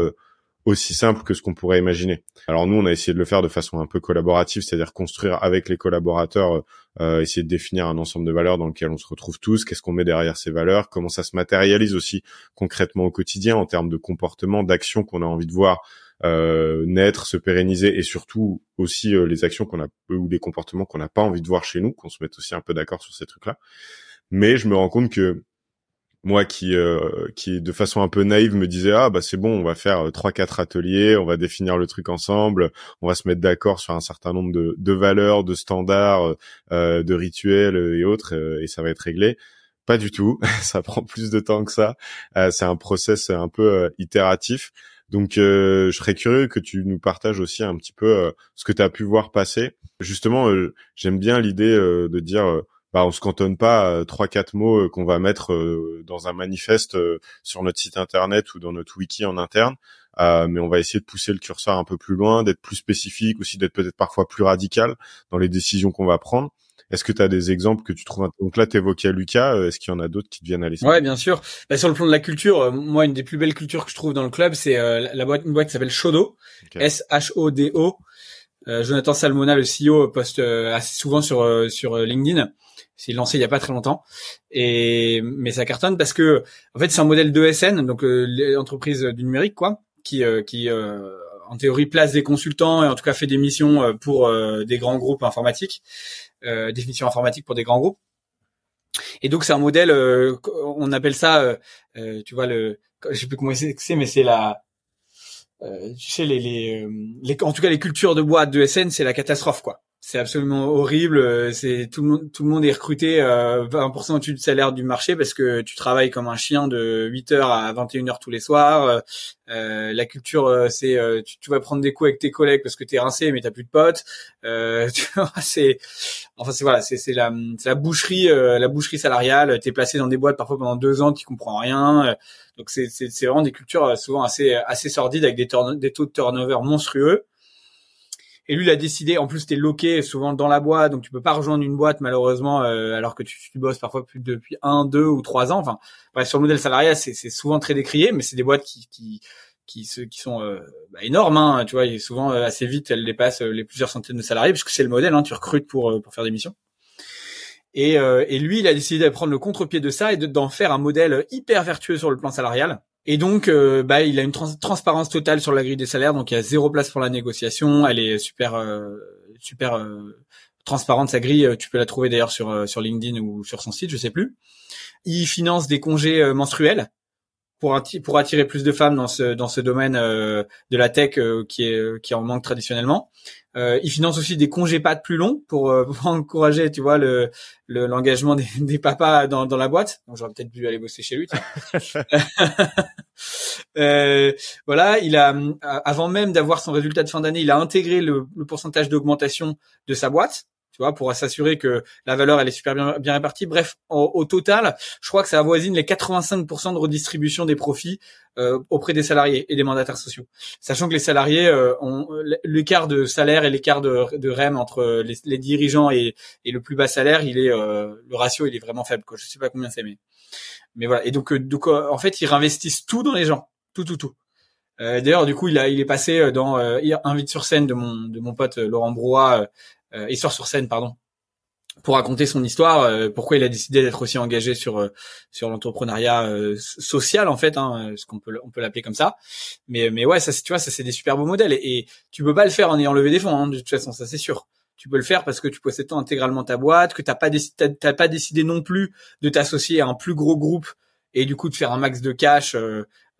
aussi simple que ce qu'on pourrait imaginer. Alors nous, on a essayé de le faire de façon un peu collaborative, c'est-à-dire construire avec les collaborateurs, euh, essayer de définir un ensemble de valeurs dans lequel on se retrouve tous, qu'est-ce qu'on met derrière ces valeurs, comment ça se matérialise aussi concrètement au quotidien en termes de comportement, d'action qu'on a envie de voir euh, naître, se pérenniser et surtout aussi euh, les actions qu'on a ou les comportements qu'on n'a pas envie de voir chez nous, qu'on se mette aussi un peu d'accord sur ces trucs-là. Mais je me rends compte que moi qui euh, qui de façon un peu naïve me disait ah bah c'est bon on va faire euh, trois quatre ateliers on va définir le truc ensemble on va se mettre d'accord sur un certain nombre de, de valeurs de standards euh, de rituels et autres et ça va être réglé. Pas du tout. Ça prend plus de temps que ça. C'est un process un peu itératif. Donc je serais curieux que tu nous partages aussi un petit peu ce que tu as pu voir passer. Justement j'aime bien l'idée de dire bah, on se cantonne pas à trois quatre mots euh, qu'on va mettre euh, dans un manifeste euh, sur notre site internet ou dans notre wiki en interne, mais on va essayer de pousser le curseur un peu plus loin, d'être plus spécifique, aussi d'être peut-être parfois plus radical dans les décisions qu'on va prendre. Est-ce que tu as des exemples que tu trouves Donc là, tu évoquais Lucas. Est-ce qu'il y en a d'autres qui te viennent à l'esprit? Ouais, bien sûr. Bah, sur le plan de la culture, moi, une des plus belles cultures que je trouve dans le club, c'est la boîte, une boîte qui s'appelle Shodo, S-H-O-D-O. Jonathan Salmona, le CEO, poste assez souvent sur sur LinkedIn. C'est lancé il y a pas très longtemps. Et mais ça cartonne parce que en fait c'est un modèle d'ESN donc euh, l'entreprise du numérique quoi qui euh, qui euh, en théorie place des consultants et en tout cas fait des missions pour des grands groupes informatiques définition informatique pour des grands groupes. Et donc c'est un modèle on appelle ça tu vois le je sais plus comment c'est mais c'est la tu sais les, les, les en tout cas les cultures de boîte de SN c'est la catastrophe quoi c'est absolument horrible. Euh, c'est tout le monde, tout le monde est recruté euh, 20% au-dessus du salaire du marché parce que tu travailles comme un chien de 8h à 21h tous les soirs. Euh, la culture, euh, c'est euh, tu, vas prendre des coups avec tes collègues parce que t'es rincé mais t'as plus de potes. tu vois, c'est enfin c'est voilà, c'est c'est la la boucherie, la boucherie salariale. T'es placé dans des boîtes parfois pendant deux ans, tu comprends rien. donc c'est c'est c'est vraiment des cultures souvent assez assez sordides avec des, des taux de turnover monstrueux. Et lui, il a décidé, en plus, t'es loqué souvent dans la boîte, donc tu peux pas rejoindre une boîte malheureusement, euh, alors que tu, tu, bosses parfois depuis un, deux ou trois ans. Enfin, bref, sur le modèle salarial, c'est souvent très décrié, mais c'est des boîtes qui qui qui, qui sont euh, bah, énormes, hein, tu vois, et souvent euh, assez vite, elles dépassent les plusieurs centaines de salariés, puisque c'est le modèle, hein, tu recrutes pour pour faire des missions. Et, et lui, il a décidé de prendre le contre-pied de ça et d'en faire un modèle hyper vertueux sur le plan salarial et donc, euh, bah, il a une transparence totale sur la grille des salaires, donc il y a zéro place pour la négociation. Elle est super, euh, super euh, transparente sa grille. Tu peux la trouver d'ailleurs sur LinkedIn ou sur son site, je sais plus. Il finance des congés menstruels pour pour attirer plus de femmes dans ce dans ce domaine de la tech qui est qui en manque traditionnellement. Euh, il finance aussi des congés pas de plus longs pour, euh, pour encourager, tu vois, le l'engagement des, des, papas dans, dans la boîte. Donc j'aurais peut-être dû aller bosser chez lui. euh, voilà, il a avant même d'avoir son résultat de fin d'année, il a intégré le, le pourcentage d'augmentation de sa boîte tu vois, pour s'assurer que la valeur elle est super bien, bien répartie. Bref, au, total, je crois que ça avoisine les 85% de redistribution des profits euh, auprès des salariés et des mandataires sociaux. Sachant que les salariés euh, ont l'écart de salaire et l'écart de, de REM entre les, dirigeants et, et, le plus bas salaire, il est euh, le ratio il est vraiment faible. Quoi. Je sais pas combien c'est, mais mais voilà. Et donc euh, donc en fait ils réinvestissent tout dans les gens, tout tout tout. D'ailleurs, du coup, il a, il est passé dans euh, Invite sur scène de mon de mon pote Laurent Brouat, euh, Histoire sur scène, pardon, pour raconter son histoire, euh, pourquoi il a décidé d'être aussi engagé sur euh, sur l'entrepreneuriat social en fait, hein, ce qu'on peut on peut l'appeler comme ça. Mais mais ouais, ça tu vois, ça c'est des super beaux modèles et, tu peux pas le faire en ayant levé des fonds hein, de toute façon, ça c'est sûr. Tu peux le faire parce que tu possèdes intégralement ta boîte, que t'as pas t'as pas décidé non plus de t'associer à un plus gros groupe et du coup de faire un max de cash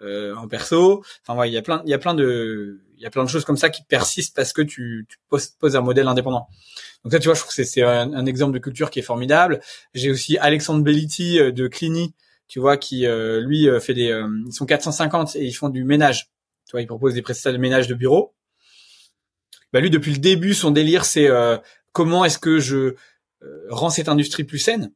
euh, en perso. Enfin, ouais, il y a plein, il y a plein de, il y a plein de choses comme ça qui persistent parce que tu, tu poses, un modèle indépendant. Donc ça, tu vois, je trouve que c'est un, exemple de culture qui est formidable. J'ai aussi Alexandre Belliti euh, de Clini, tu vois, qui euh, lui fait des, ils sont 450 et ils font du ménage. Tu vois, ils proposent des prestations de ménage de bureau. Bah lui, depuis le début, son délire, c'est comment est-ce que je rends cette industrie plus saine?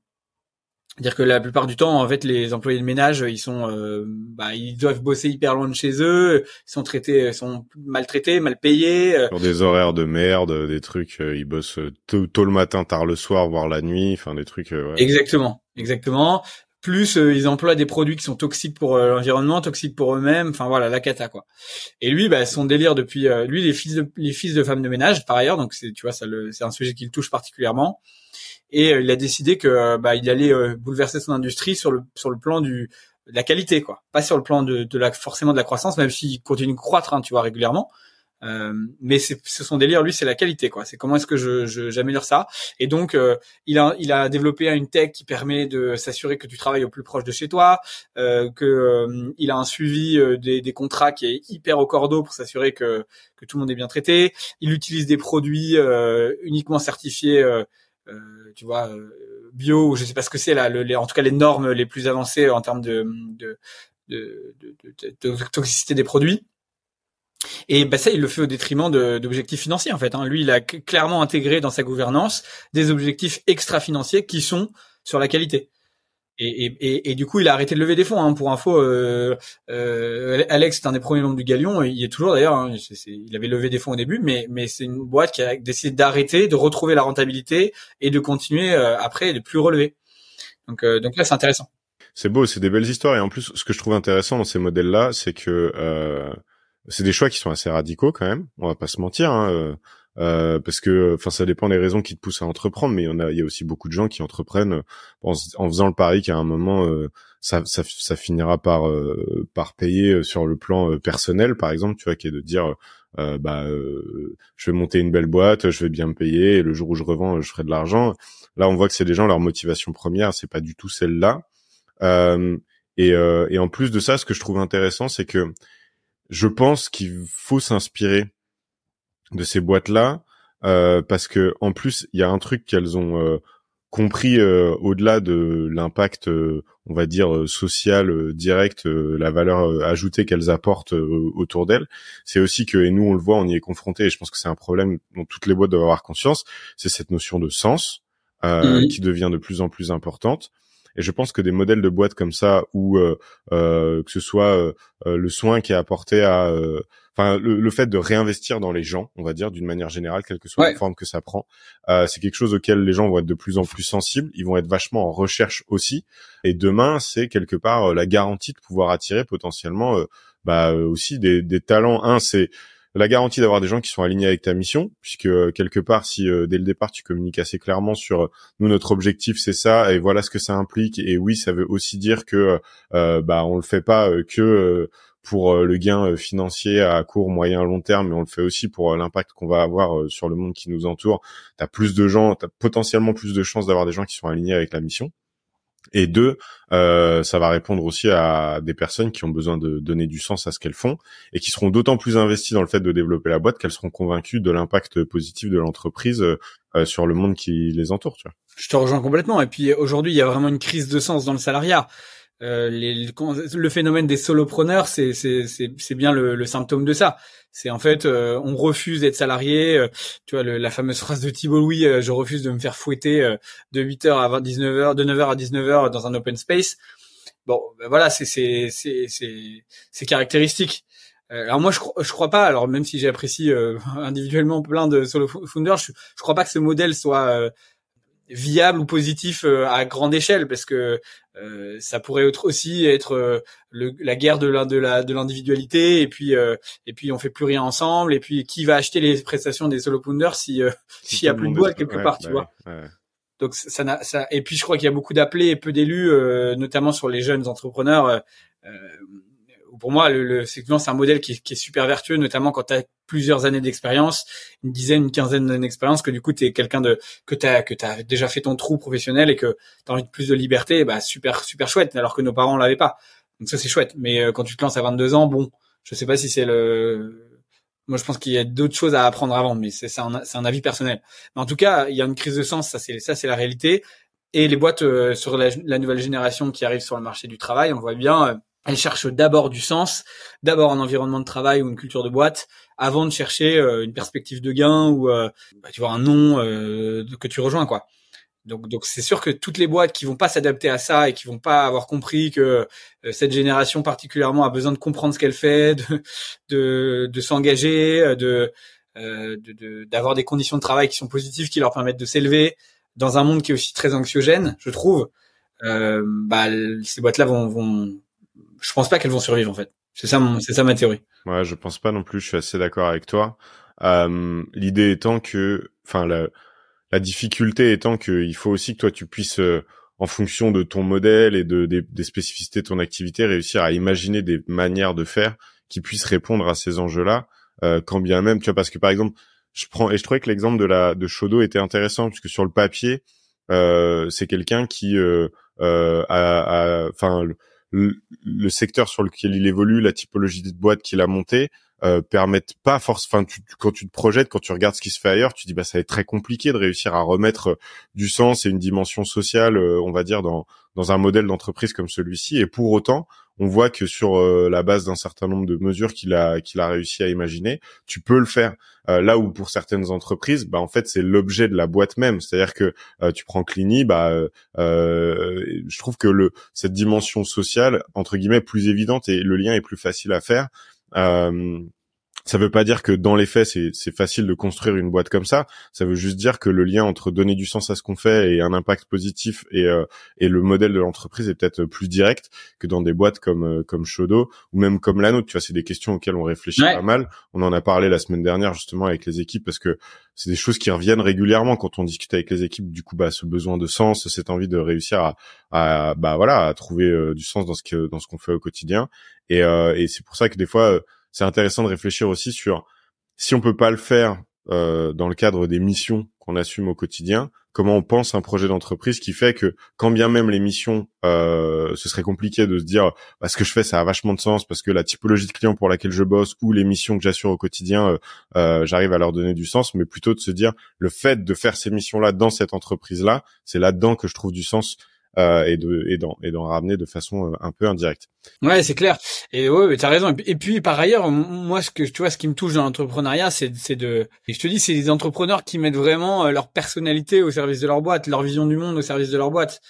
C'est-à-dire que la plupart du temps, en fait, les employés de ménage, ils sont, euh, bah, ils doivent bosser hyper loin de chez eux, ils sont traités, ils sont maltraités, mal payés. Euh. Sur des horaires de merde, des trucs, euh, ils bossent tôt, le matin, tard le soir, voire la nuit, enfin des trucs. Exactement, exactement. plus euh, ils emploient des produits qui sont toxiques pour euh, l'environnement, toxiques pour eux-mêmes. Enfin voilà, la cata quoi. Et lui, bah, son délire depuis lui les fils de les fils de femmes de ménage par ailleurs, donc c'est tu vois ça c'est un sujet qui le touche particulièrement. Et il a décidé que bah il allait bouleverser son industrie sur le sur le plan du de la qualité quoi, pas sur le plan de, de la forcément de la croissance, même s'il continue de croître, hein, tu vois régulièrement. Euh, mais c'est son délire, lui, c'est la qualité, quoi. C'est comment est-ce que je j'améliore ça. Et donc, euh, il a il a développé une tech qui permet de s'assurer que tu travailles au plus proche de chez toi, euh, que euh, il a un suivi des, des contrats qui est hyper au cordeau pour s'assurer que que tout le monde est bien traité. Il utilise des produits uniquement certifiés, tu vois, bio. Je sais pas ce que c'est là. En tout cas, les normes les plus avancées en termes de, de, toxicité des produits. Et bah ça, il le fait au détriment d'objectifs financiers en fait. Hein. Lui, il a clairement intégré dans sa gouvernance des objectifs extra-financiers qui sont sur la qualité. Et, et, et, du coup, il a arrêté de lever des fonds. Hein. Pour info, euh, euh, Alex est un des premiers membres du Galion. Il est toujours d'ailleurs. Hein. il avait levé des fonds au début, mais, mais c'est une boîte qui a décidé d'arrêter, de retrouver la rentabilité et de continuer euh, après de plus relever. Donc, euh, donc là, c'est intéressant. C'est beau, c'est des belles histoires. Et en plus, ce que je trouve intéressant dans ces modèles-là, c'est que euh, c'est des choix qui sont assez radicaux quand même. On va pas se mentir, hein, euh, euh parce que, enfin, ça dépend des raisons qui te poussent à entreprendre, mais il y en a, il y a aussi beaucoup de gens qui entreprennent en, faisant le pari qu'à un moment, euh, ça, ça, ça, finira par euh, par payer sur le plan personnel, par exemple, tu vois, qui est de dire, bah, je vais monter une belle boîte, je vais bien me payer, et le jour où je revends, je ferai de l'argent. Là, on voit que c'est des gens leur motivation première, c'est pas du tout celle-là. et, et en plus de ça, ce que je trouve intéressant, c'est que je pense qu'il faut s'inspirer de ces boîtes-là euh, parce que en plus il y a un truc qu'elles ont euh, compris euh, au-delà de l'impact, on va dire social direct, la valeur ajoutée qu'elles apportent autour d'elles, c'est aussi que et nous on le voit, on y est confronté et je pense que c'est un problème dont toutes les boîtes doivent avoir conscience, c'est cette notion de sens mmh. qui devient de plus en plus importante. Et je pense que des modèles de boîtes comme ça, où euh, euh, que ce soit euh, le soin qui est apporté à, enfin le, fait de réinvestir dans les gens, on va dire d'une manière générale, quelle que soit la forme que ça prend, c'est quelque chose auquel les gens vont être de plus en plus sensibles. Ils vont être vachement en recherche aussi. Et demain, c'est quelque part la garantie de pouvoir attirer potentiellement, bah aussi des, des talents. Un, c'est la garantie d'avoir des gens qui sont alignés avec ta mission, puisque euh, quelque part, si euh, dès le départ tu communiques assez clairement sur euh, nous notre objectif c'est ça et voilà ce que ça implique, et oui ça veut aussi dire que bah on le fait pas que pour le gain financier à court, moyen, long terme, mais on le fait aussi pour l'impact qu'on va avoir sur le monde qui nous entoure. T'as plus de gens, t'as potentiellement plus de chances d'avoir des gens qui sont alignés avec la mission. Et deux, euh, ça va répondre aussi à des personnes qui ont besoin de donner du sens à ce qu'elles font et qui seront d'autant plus investies dans le fait de développer la boîte qu'elles seront convaincues de l'impact positif de l'entreprise euh, sur le monde qui les entoure. Tu vois. Je te rejoins complètement. Et puis aujourd'hui, il y a vraiment une crise de sens dans le salariat. Euh, les, le phénomène des solopreneurs, c'est c'est bien le, le, symptôme de ça. C'est en fait, euh, on refuse d'être salarié. Euh, tu vois, le, la fameuse phrase de Thibault Louis, je refuse de me faire fouetter de 8h à 19h, de 9h à 19h dans un open space. Bon, ben voilà, c'est c'est c'est c'est caractéristique. alors moi, je, je crois pas. Alors même si j'apprécie individuellement plein de solo founders, je, je crois pas que ce modèle soit viable ou positif euh, à grande échelle parce que euh, ça pourrait aussi être euh, le, la guerre de la de l'individualité et puis et puis on fait plus rien ensemble et puis qui va acheter les prestations des solofounders si s'il y a plus de boîte quelque part tu vois. donc ça, n'a ça et puis je crois qu'il y a beaucoup d'appelés et peu d'élus notamment sur les jeunes entrepreneurs pour moi, le, le c'est un modèle qui, qui, est super vertueux, notamment quand tu as plusieurs années d'expérience, une dizaine, une quinzaine d'années d'expérience, que du coup, tu quelqu'un de que tu as, que as déjà fait ton trou professionnel et que tu as envie de plus de liberté, bah super super chouette, alors que nos parents l'avaient pas. Donc ça, c'est chouette. Mais euh, quand tu te lances à 22 ans, bon, je sais pas si c'est le... Moi, je pense qu'il y a d'autres choses à apprendre avant, mais c'est un, un avis personnel. Mais en tout cas, il y a une crise de sens, ça c'est ça c'est la réalité. Et les boîtes euh, sur la, la, nouvelle génération qui arrive sur le marché du travail, on voit bien euh, elle cherche d'abord du sens, d'abord un environnement de travail ou une culture de boîte, avant de chercher euh, une perspective de gain ou euh, bah, tu vois un nom euh, que tu rejoins quoi. Donc donc c'est sûr que toutes les boîtes qui vont pas s'adapter à ça et qui vont pas avoir compris que cette génération particulièrement a besoin de comprendre ce qu'elle fait, de de, de s'engager, de d'avoir de, des conditions de travail qui sont positives, qui leur permettent de s'élever dans un monde qui est aussi très anxiogène, je trouve euh, bah ces boîtes-là vont, vont, je pense pas qu'elles vont survivre en fait. C'est ça, c'est ça ma théorie. Ouais, je pense pas non plus. Je suis assez d'accord avec toi. Euh, L'idée étant que, enfin, la, la difficulté étant qu'il faut aussi que toi tu puisses, euh, en fonction de ton modèle et de des, des, spécificités de ton activité, réussir à imaginer des manières de faire qui puissent répondre à ces enjeux-là, euh, quand bien même, tu vois, parce que par exemple, je prends et je trouvais que l'exemple de la de Shodo était intéressant puisque sur le papier, euh, c'est quelqu'un qui euh, euh, a, enfin le, secteur sur lequel il évolue, la typologie de boîte qu'il a montée, euh, permettent pas force. Enfin, quand tu te projettes, quand tu regardes ce qui se fait ailleurs, tu dis bah ça va être très compliqué de réussir à remettre euh, du sens et une dimension sociale, euh, on va dire dans dans un modèle d'entreprise comme celui-ci. Et pour autant, on voit que sur euh, la base d'un certain nombre de mesures qu'il a réussi à imaginer, tu peux le faire. là où pour certaines entreprises, bah en fait c'est l'objet de la boîte même. C'est-à-dire que tu prends Clini, bah je trouve que le cette dimension sociale entre guillemets plus évidente et le lien est plus facile à faire euh, ça veut pas dire que dans les faits c'est facile de construire une boîte comme ça. Ça veut juste dire que le lien entre donner du sens à ce qu'on fait et un impact positif et, euh, et le modèle de l'entreprise est peut-être plus direct que dans des boîtes comme euh, comme Shodo ou même comme la nôtre. Tu vois, c'est des questions auxquelles on réfléchit pas mal. On en a parlé la semaine dernière justement avec les équipes parce que c'est des choses qui reviennent régulièrement quand on discute avec les équipes. Du coup, bah, ce besoin de sens, cette envie de réussir à, à bah voilà, à trouver euh, du sens dans ce que dans ce qu'on fait au quotidien. Et, et c'est pour ça que des fois c'est intéressant de réfléchir aussi sur si on peut pas le faire euh, dans le cadre des missions qu'on assume au quotidien, comment on pense un projet d'entreprise qui fait que quand bien même les missions, euh, ce serait compliqué de se dire bah, ce que je fais ça a vachement de sens parce que la typologie de client pour laquelle je bosse ou les missions que j'assure au quotidien, euh, euh j'arrive à leur donner du sens, mais plutôt de se dire le fait de faire ces missions là dans cette entreprise là, c'est là-dedans que je trouve du sens euh, et de et d'en et d'en ramener de façon euh, un peu indirecte. Ouais, c'est clair. Et ouais, tu as raison. Et puis par ailleurs, moi ce que tu vois, ce qui me touche dans l'entrepreneuriat, c'est c'est de et je te dis, c'est des entrepreneurs qui mettent vraiment euh, leur personnalité au service de leur boîte, leur vision du monde au service de leur boîte.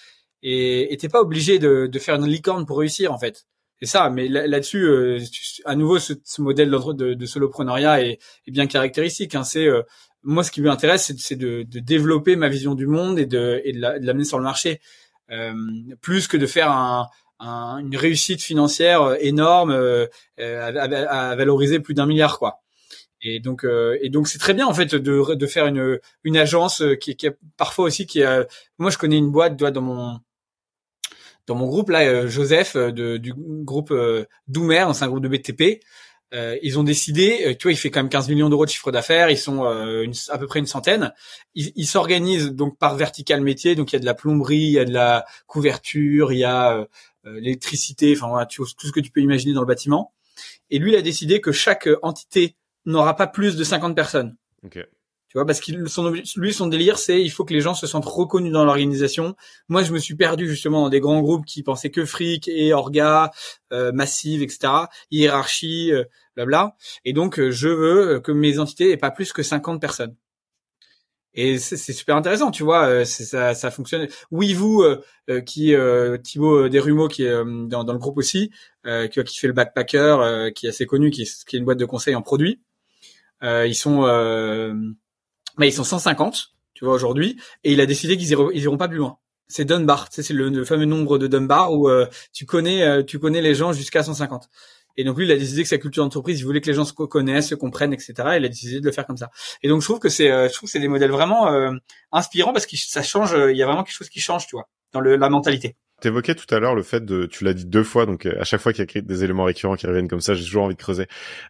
Et t'es pas obligé de de faire une licorne pour réussir en fait. C'est ça, mais là-dessus, à nouveau, ce, ce modèle de, de soloprenariat est, est bien caractéristique. Hein. C'est moi, ce qui m'intéresse, c'est de, de, développer ma vision du monde et de, et de l'amener sur le marché. Euh, plus que de faire un, un, une réussite financière euh, énorme euh, à, valoriser plus d'un milliard quoi. Et donc et donc c'est très bien en fait de, faire une agence qui, qui parfois aussi qui moi je connais une boîte dans mon dans mon groupe là Joseph de, du groupe Doumer c'est un groupe de BTP euh, ils ont décidé, euh, tu vois, il fait quand même 15 millions d'euros de chiffre d'affaires, ils sont euh, une, à peu près une centaine. Ils s'organisent donc par vertical métier, donc il y a de la plomberie, il y a de la couverture, il y a l'électricité, enfin voilà, tout ce que tu peux imaginer dans le bâtiment. Et lui, il a décidé que chaque entité n'aura pas plus de 50 personnes. Okay. Tu vois, parce qu'il son lui son délire c'est il faut que les gens se sentent reconnus dans l'organisation. Moi, je me suis perdu justement dans des grands groupes qui pensaient que fric et orga, euh, massive, etc. Hiérarchie, euh, blabla. Et donc, euh, je veux que mes entités aient pas plus que 50 personnes. Et c'est super intéressant, tu vois, euh, ça, ça fonctionne. Oui, vous, euh, qui Thibaut Desrumeaux, qui est dans, dans, le groupe aussi, qui, qui fait le backpacker, qui est assez connu, qui, qui est une boîte de conseil en produits. ils sont mais ils sont 150, tu vois, aujourd'hui, et il a décidé qu'ils iront, ils iront pas plus loin. C'est Dunbar, c'est le, fameux nombre de Dunbar où euh, tu connais, euh, tu connais les gens jusqu'à 150. Et donc lui, il a décidé que sa culture d'entreprise, il voulait que les gens se connaissent, se comprennent, etc. il a décidé de le faire comme ça. Et donc je trouve que c'est, euh, je trouve que c'est des modèles vraiment inspirants parce que ça change. Il y a vraiment quelque chose qui change, tu vois, dans le, la mentalité. T'évoquais tout à l'heure le fait de, tu l'as dit deux fois, donc à chaque fois qu'il y a des éléments récurrents qui reviennent comme ça, j'ai toujours envie de creuser.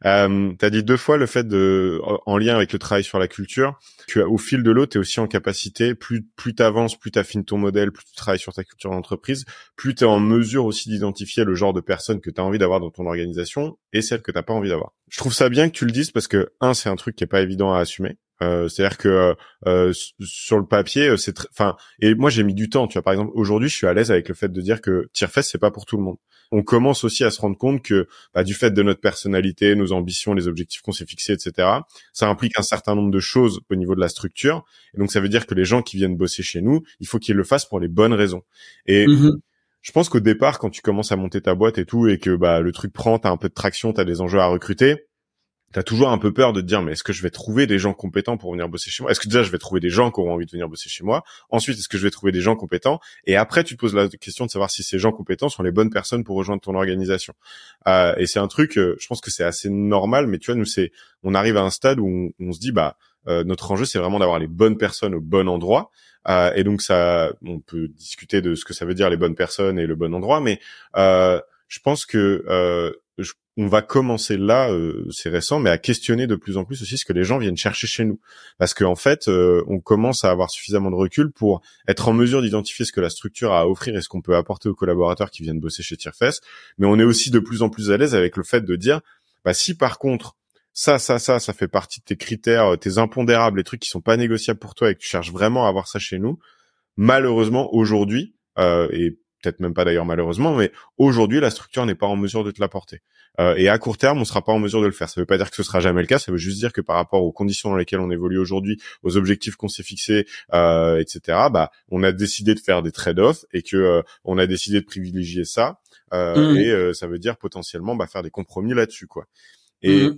Euh, T'as dit deux fois le fait de, en lien avec le travail sur la culture, que au fil de l'eau, t'es aussi en capacité, plus plus t'avances, plus t'affines ton modèle, plus tu travailles sur ta culture d'entreprise, plus t'es en mesure aussi d'identifier le genre de personnes que t'as envie d'avoir dans ton organisation et celles que t'as pas envie d'avoir. Je trouve ça bien que tu le dises parce que un, c'est un truc qui est pas évident à assumer. Euh, c'est-à-dire que euh, sur le papier, euh, c'est enfin et moi j'ai mis du temps. Tu vois, par exemple, aujourd'hui, je suis à l'aise avec le fait de dire que Tierfest c'est pas pour tout le monde. On commence aussi à se rendre compte que bah, du fait de notre personnalité, nos ambitions, les objectifs qu'on s'est fixés, etc. Ça implique un certain nombre de choses au niveau de la structure. Et donc ça veut dire que les gens qui viennent bosser chez nous, il faut qu'ils le fassent pour les bonnes raisons. Et mm-hmm. je pense qu'au départ, quand tu commences à monter ta boîte et tout, et que bah le truc prend, t'as un peu de traction, t'as des enjeux à recruter t'as toujours un peu peur de te dire mais est-ce que je vais trouver des gens compétents pour venir bosser chez moi? Est-ce que déjà je vais trouver des gens qui auront envie de venir bosser chez moi? Ensuite, est-ce que je vais trouver des gens compétents? Et après, tu te poses la question de savoir si ces gens compétents sont les bonnes personnes pour rejoindre ton organisation. Euh, et c'est un truc, euh, je pense que c'est assez normal, mais tu vois, nous c'est, on arrive à un stade où on, se dit bah euh, notre enjeu c'est vraiment d'avoir les bonnes personnes au bon endroit. Euh, et donc ça, on peut discuter de ce que ça veut dire les bonnes personnes et le bon endroit, mais je pense que on va commencer là, euh, c'est récent, mais à questionner de plus en plus aussi ce que les gens viennent chercher chez nous, parce qu'en fait, euh, on commence à avoir suffisamment de recul pour être en mesure d'identifier ce que la structure a à offrir et ce qu'on peut apporter aux collaborateurs qui viennent bosser chez Tierfest, mais on est aussi de plus en plus à l'aise avec le fait de dire, bah si par contre ça, ça, ça, ça fait partie de tes critères, tes impondérables, les trucs qui sont pas négociables pour toi et que tu cherches vraiment à avoir ça chez nous, malheureusement aujourd'hui euh, et peut-être même pas d'ailleurs malheureusement, mais aujourd'hui la structure n'est pas en mesure de te l'apporter. Euh, et à court terme, on sera pas en mesure de le faire. Ça veut pas dire que ce sera jamais le cas. Ça veut juste dire que par rapport aux conditions dans lesquelles on évolue aujourd'hui, aux objectifs qu'on s'est fixés, euh, etc. Bah, on a décidé de faire des trade-offs et que euh, on a décidé de privilégier ça. Euh, mmh. Et ça veut dire potentiellement bah, faire des compromis là-dessus, quoi. Et mmh.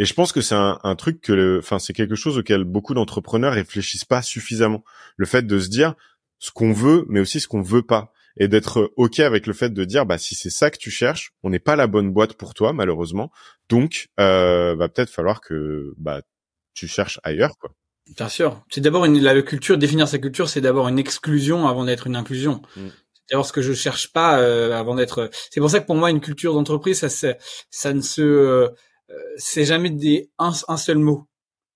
Et je pense que c'est un, un, truc que, enfin, c'est quelque chose auquel beaucoup d'entrepreneurs réfléchissent pas suffisamment. Le fait de se dire ce qu'on veut, mais aussi ce qu'on veut pas et d'être ok avec le fait de dire bah si c'est ça que tu cherches, on n'est pas la bonne boîte pour toi malheureusement. Donc euh, va peut-être falloir que bah tu cherches ailleurs quoi. Bien sûr, c'est d'abord une la culture définir sa culture, c'est d'abord une exclusion avant d'être une inclusion. Mm. C'est d'abord ce que je cherche pas euh, avant d'être. C'est pour ça que pour moi une culture d'entreprise ça ça ne se euh, c'est jamais des un, un seul mot.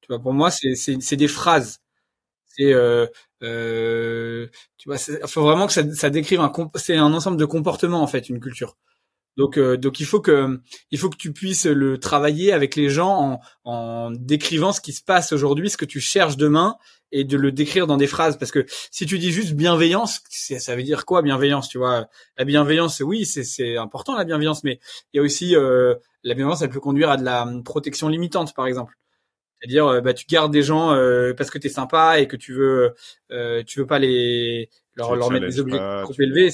Tu vois, pour moi c'est c'est c'est des phrases. C'est euh, euh, tu vois, il faut vraiment que ça, ça décrive un, c'est un ensemble de comportements en fait, une culture. Donc, euh, donc il faut que, il faut que tu puisses le travailler avec les gens en, en décrivant ce qui se passe aujourd'hui, ce que tu cherches demain, et de le décrire dans des phrases. Parce que si tu dis juste bienveillance, ça veut dire quoi bienveillance Tu vois, la bienveillance, oui, c'est important la bienveillance, mais il y a aussi euh, la bienveillance, elle peut conduire à de la protection limitante, par exemple. C'est-à-dire, euh, bah, tu gardes des gens euh, parce que tu es sympa et que tu veux, euh, tu veux pas les leur, leur mettre des objectifs trop élevés.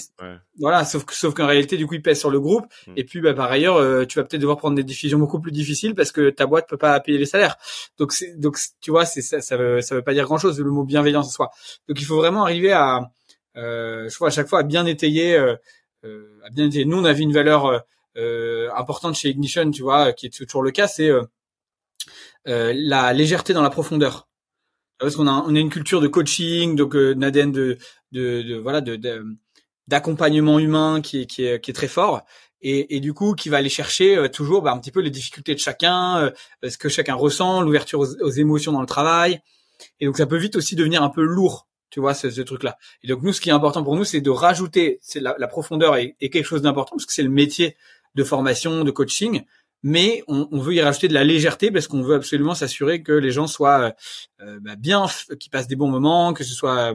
Voilà, sauf sauf qu'en réalité, du coup, ils pèsent sur le groupe. Hmm. Et puis, bah, par ailleurs, tu vas peut-être devoir prendre des décisions beaucoup plus difficiles parce que ta boîte peut pas payer les salaires. Donc, c'est, donc, tu vois, c'est ça, ça veut, ça veut pas dire grand-chose le mot bienveillance en soi. Donc, il faut vraiment arriver à, je vois à chaque fois à bien étayer, à bien étayer. Nous, on avait une valeur importante chez Ignition, tu vois, qui est toujours le cas, c'est euh, la légèreté dans la profondeur. Parce qu'on a, on a une culture de coaching, donc euh, ADN de, de, de, voilà, de, d'accompagnement humain qui est, qui est, qui est très fort. Et, et, du coup qui va aller chercher euh, toujours bah, un petit peu les difficultés de chacun, euh, ce que chacun ressent, l'ouverture aux, émotions dans le travail. Et donc ça peut vite aussi devenir un peu lourd, tu vois, ce, ce truc-là. Et donc nous, ce qui est important pour nous, c'est de rajouter, c'est la, la profondeur est, quelque chose d'important parce que c'est le métier de formation, de coaching, mais on, on, veut y rajouter de la légèreté parce qu'on veut absolument s'assurer que les gens soient euh, euh bah, bien, qu'ils passent des bons moments, que ce soit euh,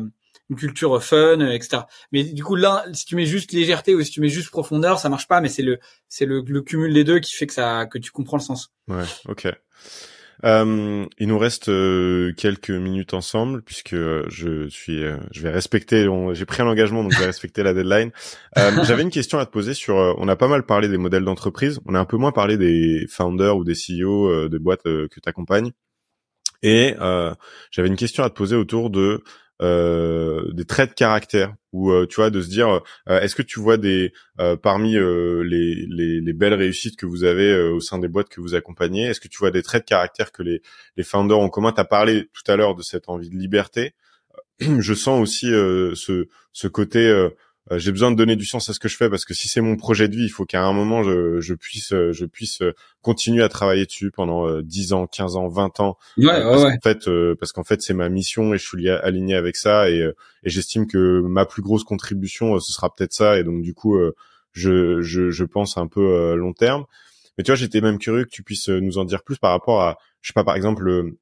une culture fun, etc. Mais du coup là, si tu mets juste légèreté ou si tu mets juste profondeur, ça marche pas. Mais c'est le c'est le, le, cumul des deux qui fait que ça que tu comprends le sens. Ouais, ok. Euh, il nous reste euh, quelques minutes ensemble puisque je suis, euh, je vais respecter. J'ai pris un engagement donc je vais respecter la deadline. J'avais une question à te poser sur. on a pas mal parlé des modèles d'entreprise. On a un peu moins parlé des founders ou des CEO de boîtes que tu accompagnes. Et j'avais une question à te poser autour de euh, des traits de caractère ou euh, tu vois de se dire euh, est-ce que tu vois des parmi les, les, les, belles réussites que vous avez au sein des boîtes que vous accompagnez est-ce que tu vois des traits de caractère que les les founders ont en commun? T'as parlé tout à l'heure de cette envie de liberté. Je sens aussi ce ce côté euh, j'ai besoin de donner du sens à ce que je fais parce que si c'est mon projet de vie, il faut qu'à un moment je, je puisse euh, je puisse euh, continuer à travailler dessus pendant 10 ans, 15 ans, 20 ans. Ouais, parce qu'en fait parce qu'en fait c'est ma mission et je suis aligné avec ça et, et j'estime que ma plus grosse contribution ce sera peut-être ça et donc du coup je, je je pense un peu long terme. Mais tu vois, j'étais même curieux que tu puisses nous en dire plus par rapport à je sais pas par exemple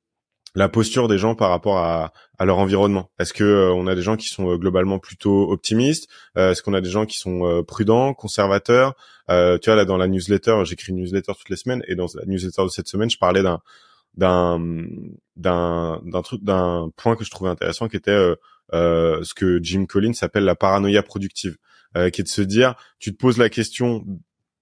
la posture des gens par rapport à, à leur environnement. Est-ce que euh, on a des gens qui sont euh, globalement plutôt optimistes? Euh, Est-ce qu'on a des gens qui sont prudents, conservateurs? Tu vois là dans la newsletter, j'écris une newsletter toutes les semaines et dans la newsletter de cette semaine, je parlais d'un d'un d'un d'un truc d'un point que je trouvais intéressant qui était ce que Jim Collins appelle la paranoïa productive, qui est de se dire tu te poses la question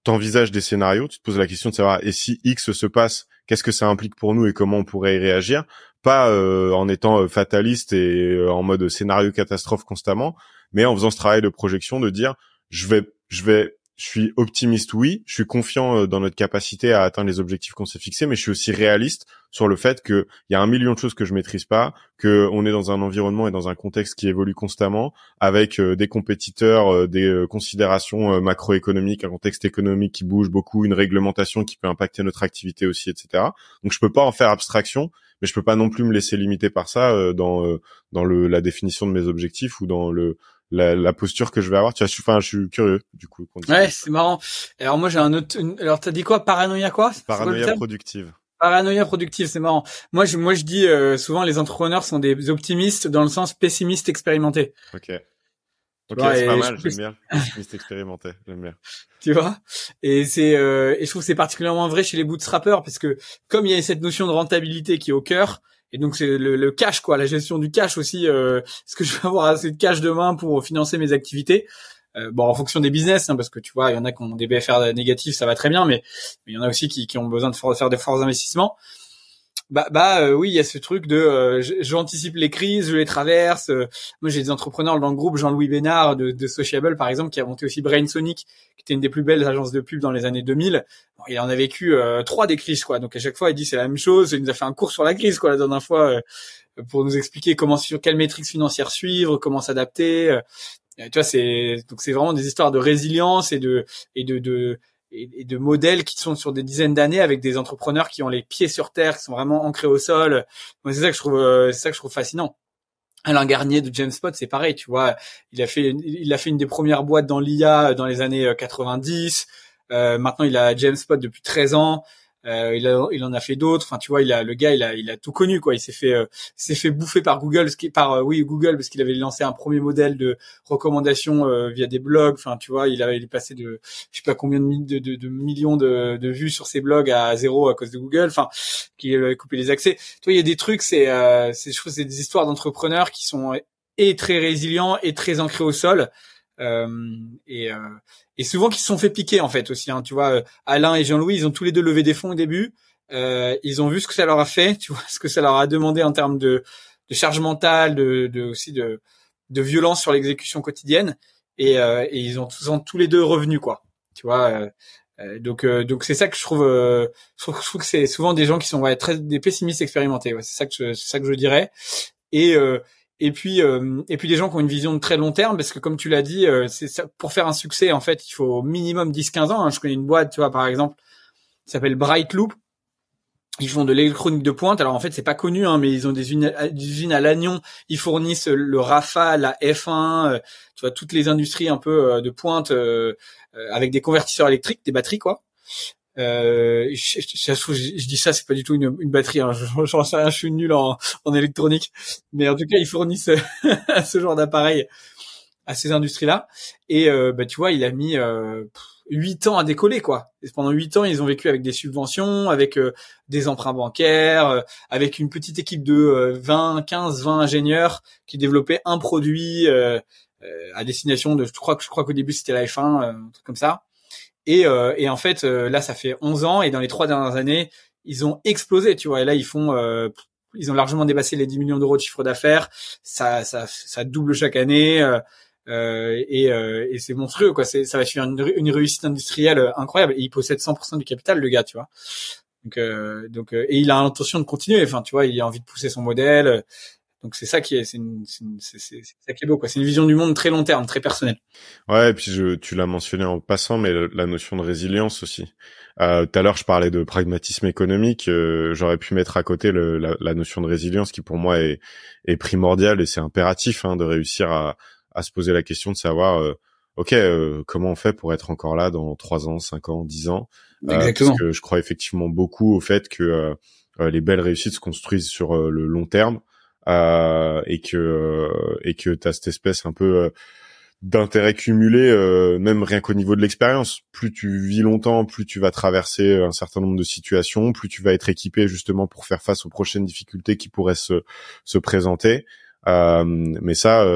t'envisages des scénarios, tu te poses la question de savoir et si X se passe, qu'est-ce que ça implique pour nous et comment on pourrait y réagir, pas en étant fataliste et en mode scénario catastrophe constamment, mais en faisant ce travail de projection de dire je vais je vais je suis optimiste, oui. Je suis confiant euh, dans notre capacité à atteindre les objectifs qu'on s'est fixés, mais je suis aussi réaliste sur le fait qu'il y a un million de choses que je maîtrise pas, que on est dans un environnement et dans un contexte qui évolue constamment, avec euh, des compétiteurs, euh, des considérations macroéconomiques, un contexte économique qui bouge beaucoup, une réglementation qui peut impacter notre activité aussi, etc. Donc je peux pas en faire abstraction, mais je peux pas non plus me laisser limiter par ça dans dans le la définition de mes objectifs ou dans le la, la, posture que je vais avoir. Tu vois, je, enfin, je suis curieux du coup. Ouais, c'est marrant. Alors moi j'ai un autre. Alors t'as dit quoi? Paranoïa quoi? Paranoïa productive. Paranoïa productive, c'est marrant. Moi je moi je dis euh, souvent les entrepreneurs sont des optimistes dans le sens pessimiste expérimenté. Ok. Ok, c'est pas mal, j'aime bien. Pessimiste expérimenté, j'aime bien. Tu vois? Et c'est euh, et je trouve que c'est particulièrement vrai chez les bootstrappers parce que comme il y a cette notion de rentabilité qui est au cœur, et donc c'est le, le, cash quoi, la gestion du cash aussi. Euh, Est-ce que je vais avoir assez de cash demain pour financer mes activités? Euh, Bon, en fonction des business, hein, parce que tu vois, il y en a qui ont des BFR négatifs, ça va très bien, mais, il y en a aussi qui, qui ont besoin de faire des forts investissements bah, bah euh, oui, il y a ce truc de euh, j'anticipe les crises, je les traverse. Euh. moi, j'ai des entrepreneurs dans le groupe, Jean-Louis Bénard de, de, Sociable par exemple, qui a monté aussi Brain Sonic, qui était une des plus belles agences de pub dans les années 2000. il en a vécu trois des crises quoi. Donc à chaque fois, il dit c'est la même chose. Il nous a fait un cours sur la crise quoi la dernière fois pour nous expliquer comment sur quelle métrique financière suivre, comment s'adapter. tu vois, c'est donc c'est vraiment des histoires de résilience et de et de, de et, de modèles qui sont sur des dizaines d'années avec des entrepreneurs qui ont les pieds sur terre, qui sont vraiment ancrés au sol. Moi, c'est ça que je trouve, euh, c'est ça que je trouve fascinant. Alain Garnier de James Spot, c'est pareil, tu vois. Il a fait, il a fait une des premières boîtes dans l'IA dans les années 90. Euh, euh, maintenant, il a James Spot depuis 13 ans. Euh, il, a, il en a fait d'autres. Enfin, tu vois, il a le gars, il a, il a tout connu quoi. Il s'est fait, euh, s'est fait bouffer par Google, par euh, oui Google parce qu'il avait lancé un premier modèle de recommandation euh, via des blogs. Enfin, tu vois, il avait il passé de, je sais pas combien de, de, de, millions de, de, vues sur ses blogs à zéro à cause de Google. Enfin, qui avait coupé les accès. Tu vois, il y a des trucs, c'est, c'est, je trouve, c'est des histoires d'entrepreneurs qui sont et très résilients et très ancrés au sol. Euh, et, euh, et souvent qui se sont fait piquer en fait aussi. Hein, tu vois, euh, Alain et Jean-Louis, ils ont tous les deux levé des fonds au début. Euh, ils ont vu ce que ça leur a fait, tu vois, ce que ça leur a demandé en termes de, de charge mentale, de, de aussi de, de violence sur l'exécution quotidienne. Et, euh, et, ils ont tous, tous les deux revenus quoi. Tu vois. Euh, donc donc c'est ça que je trouve, je trouve, je trouve que c'est souvent des gens qui sont ouais, très des pessimistes expérimentés. Ouais, c'est ça que je, ça que je dirais. Et et puis euh, et puis des gens qui ont une vision de très long terme parce que comme tu l'as dit euh, c'est ça, pour faire un succès en fait il faut au minimum 10-15 ans hein. je connais une boîte tu vois par exemple qui s'appelle Brightloop. Ils font de l'électronique de pointe. Alors en fait c'est pas connu hein, mais ils ont des usines, à Lannion ils fournissent le Rafale la F1 euh, tu vois toutes les industries un peu de pointe avec des convertisseurs électriques des batteries quoi euh, je, je, dis ça, c'est pas du tout une, une batterie. Hein. J'en sais rien, je suis nul en, en, électronique, mais en tout cas, ils fournissent ce genre d'appareil à ces industries-là. Et euh, bah, tu vois, il a mis euh, 8 ans à décoller, quoi. Pendant huit ans, ils ont vécu avec des subventions, avec euh, des emprunts bancaires, euh, avec une petite équipe de 20, 15, 20 ingénieurs qui développaient un produit à destination de. Je crois que je crois qu'au début c'était la F1, un truc comme ça. Et, euh, et en fait, euh, là, ça fait 11 ans et dans les trois dernières années, ils ont explosé, tu vois. Et là, ils font, euh, ils ont largement dépassé les 10 millions d'euros de chiffre d'affaires. Ça, ça, ça double chaque année. et, et c'est monstrueux quoi ça va faire une, réussite industrielle incroyable et il possède 100% du capital le gars tu vois donc donc et il a l'intention de continuer enfin tu vois il a envie de pousser son modèle donc c'est ça qui est, c'est, c'est, c'est, ça qui est beau, quoi. C'est une vision du monde très long terme, très personnelle. Ouais, et puis je, tu l'as mentionné en passant, mais la notion de résilience aussi. Euh, tout à l'heure, je parlais de pragmatisme économique. Euh, j'aurais pu mettre à côté le, la, la, notion de résilience, qui pour moi est, est primordiale et c'est impératif hein, de réussir à, à se poser la question de savoir, euh, ok, euh, comment on fait pour être encore là dans trois ans, cinq ans, dix ans? Euh, Exactement. Parce que je crois effectivement beaucoup au fait que les belles réussites se construisent sur le long terme euh, et que euh, et que t'as cette espèce un peu euh, d'intérêt cumulé, même rien qu'au niveau de l'expérience. Plus tu vis longtemps, plus tu vas traverser un certain nombre de situations, plus tu vas être équipé justement pour faire face aux prochaines difficultés qui pourraient se, se présenter. Euh, mais ça,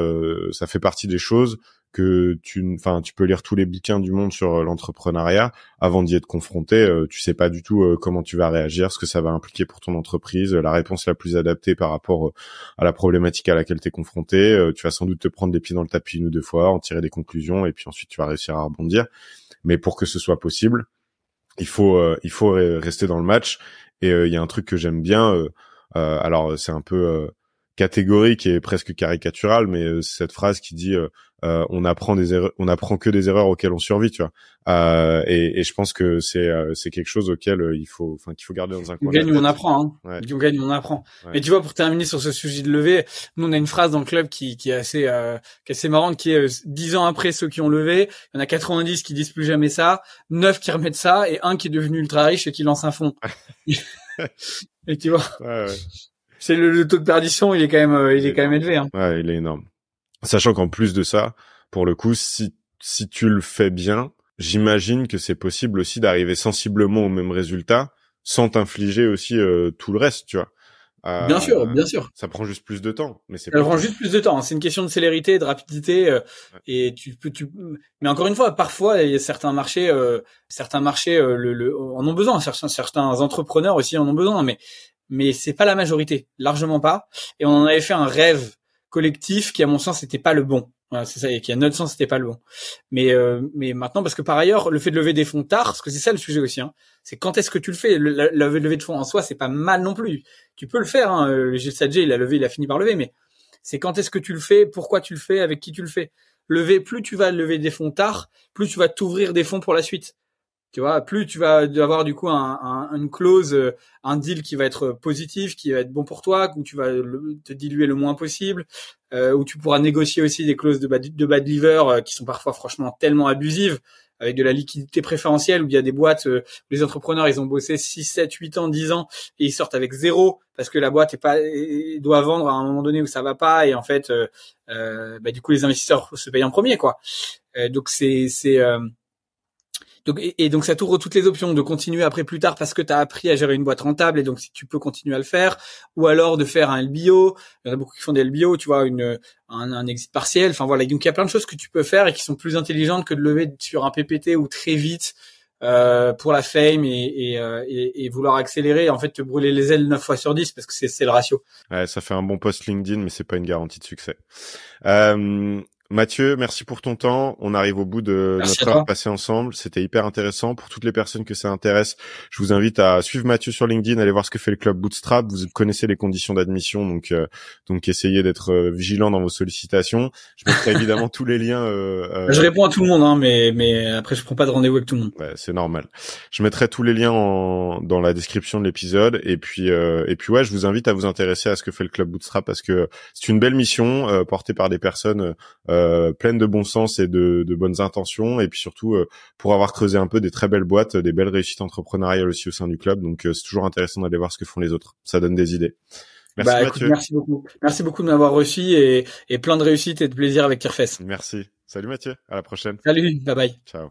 ça fait partie des choses que tu, enfin, tu peux lire tous les bouquins du monde sur l'entrepreneuriat avant d'y être confronté. tu sais pas du tout comment tu vas réagir, ce que ça va impliquer pour ton entreprise, la réponse la plus adaptée par rapport à la problématique à laquelle tu es confronté. tu vas sans doute te prendre des pieds dans le tapis une ou deux fois, en tirer des conclusions et puis ensuite tu vas réussir à rebondir. Mais pour que ce soit possible, il faut il faut rester dans le match. Et il y a un truc que j'aime bien. alors c'est un peu catégorique et presque caricatural, mais euh, cette phrase qui dit euh, euh, on apprend des erreurs, on apprend que des erreurs auxquelles on survit, tu vois. Euh, et, et, je pense que c'est c'est quelque chose auquel il faut, enfin qu'il faut garder dans un coin. On gagne, on apprend. Hein. On gagne, on apprend. Mais tu vois, pour terminer sur ce sujet de lever, nous on a une phrase dans le club qui, qui est assez qui est assez marrante, qui est dix ans après ceux qui ont levé, il y en a 90 qui disent plus jamais ça, 9 qui remettent ça et un qui est devenu ultra riche et qui lance un fonds. et tu vois. Ouais, ouais c'est le, taux de perdition, il est quand même, euh, il, est, quand même élevé. Hein. Ouais, il est énorme. Sachant qu'en plus de ça, pour le coup, si si tu le fais bien, j'imagine que c'est possible aussi d'arriver sensiblement au même résultat sans t'infliger aussi euh, tout le reste, tu vois. Euh, bien sûr, bien sûr. Ça prend juste plus de temps, mais c'est. Ça prend juste plus de temps. C'est une question de célérité, de rapidité, et tu peux, tu. Mais encore une fois, parfois, il y a certains marchés, certains marchés le, en ont besoin. Certains, certains entrepreneurs aussi en ont besoin, mais mais c'est pas la majorité, largement pas. Et on en avait fait un rêve collectif qui, à mon sens, n'était pas le bon. Voilà, c'est ça, et qui, à notre sens, c'était pas le bon. Mais, euh, mais maintenant, parce que par ailleurs, le fait de lever des fonds tard, parce que c'est ça le sujet aussi, hein, c'est quand est-ce que tu le fais? Le, la, lever de fonds en soi, c'est pas mal non plus. Tu peux le faire. Hein, le G7G, il a levé, il a fini par lever, mais c'est quand est-ce que tu le fais, pourquoi tu le fais, avec qui tu le fais? Lever, plus tu vas lever des fonds tard, plus tu vas t'ouvrir des fonds pour la suite. Tu vois, plus tu vas avoir du coup un, un, une clause, euh, un deal qui va être positif, qui va être bon pour toi, où tu vas te diluer le moins possible, euh, où tu pourras négocier aussi des clauses de bad, de bad liver euh, qui sont parfois franchement tellement abusives, avec de la liquidité préférentielle, où il y a des boîtes, où les entrepreneurs, ils ont bossé 6, 7, 8 ans, 10 ans, et ils sortent avec zéro, parce que la boîte est pas doit vendre à un moment donné où ça va pas, et en fait, bah, du coup, les investisseurs se payent en premier, quoi. donc c'est... c'est donc, et, donc ça t'ouvre toutes les options de continuer après plus tard parce que tu as appris à gérer une boîte rentable et donc si tu peux continuer à le faire, ou alors de faire un LBO. Il y en a beaucoup qui font des LBO, tu vois, une, un, un exit partiel. Enfin voilà, donc il y a plein de choses que tu peux faire et qui sont plus intelligentes que de lever sur un PPT ou très vite euh, pour la fame et, euh, et, et, vouloir accélérer, en fait, te brûler les ailes 9 fois sur 10 parce que c'est le ratio. Ouais, ça fait un bon post LinkedIn, mais c'est pas une garantie de succès. Euh, Mathieu, merci pour ton temps. On arrive au bout de notre heure passée ensemble. C'était hyper intéressant. Pour toutes les personnes que ça intéresse, je vous invite à suivre Mathieu sur LinkedIn, aller voir ce que fait le club Bootstrap. Vous connaissez les conditions d'admission, donc euh, donc essayez d'être euh, vigilant dans vos sollicitations. Je mettrai évidemment tous les liens. Euh, je réponds à tout le monde, hein, mais mais après je prends pas de rendez-vous avec tout le monde. Ouais, c'est normal. Je mettrai tous les liens en, dans la description de l'épisode. Et puis et puis ouais, je vous invite à vous intéresser à ce que fait le club Bootstrap parce que c'est une belle mission portée par des personnes euh, pleine de bon sens et de, de, bonnes intentions, et puis surtout euh, pour avoir creusé un peu des très belles boîtes, des belles réussites entrepreneuriales aussi au sein du club. Donc euh, c'est toujours intéressant d'aller voir ce que font les autres. Ça donne des idées. Merci bah, merci beaucoup. Merci beaucoup de m'avoir reçu et, et plein de réussite et de plaisir avec Kirfes. Merci. Salut Mathieu. À la prochaine. Salut. Bye bye. Ciao.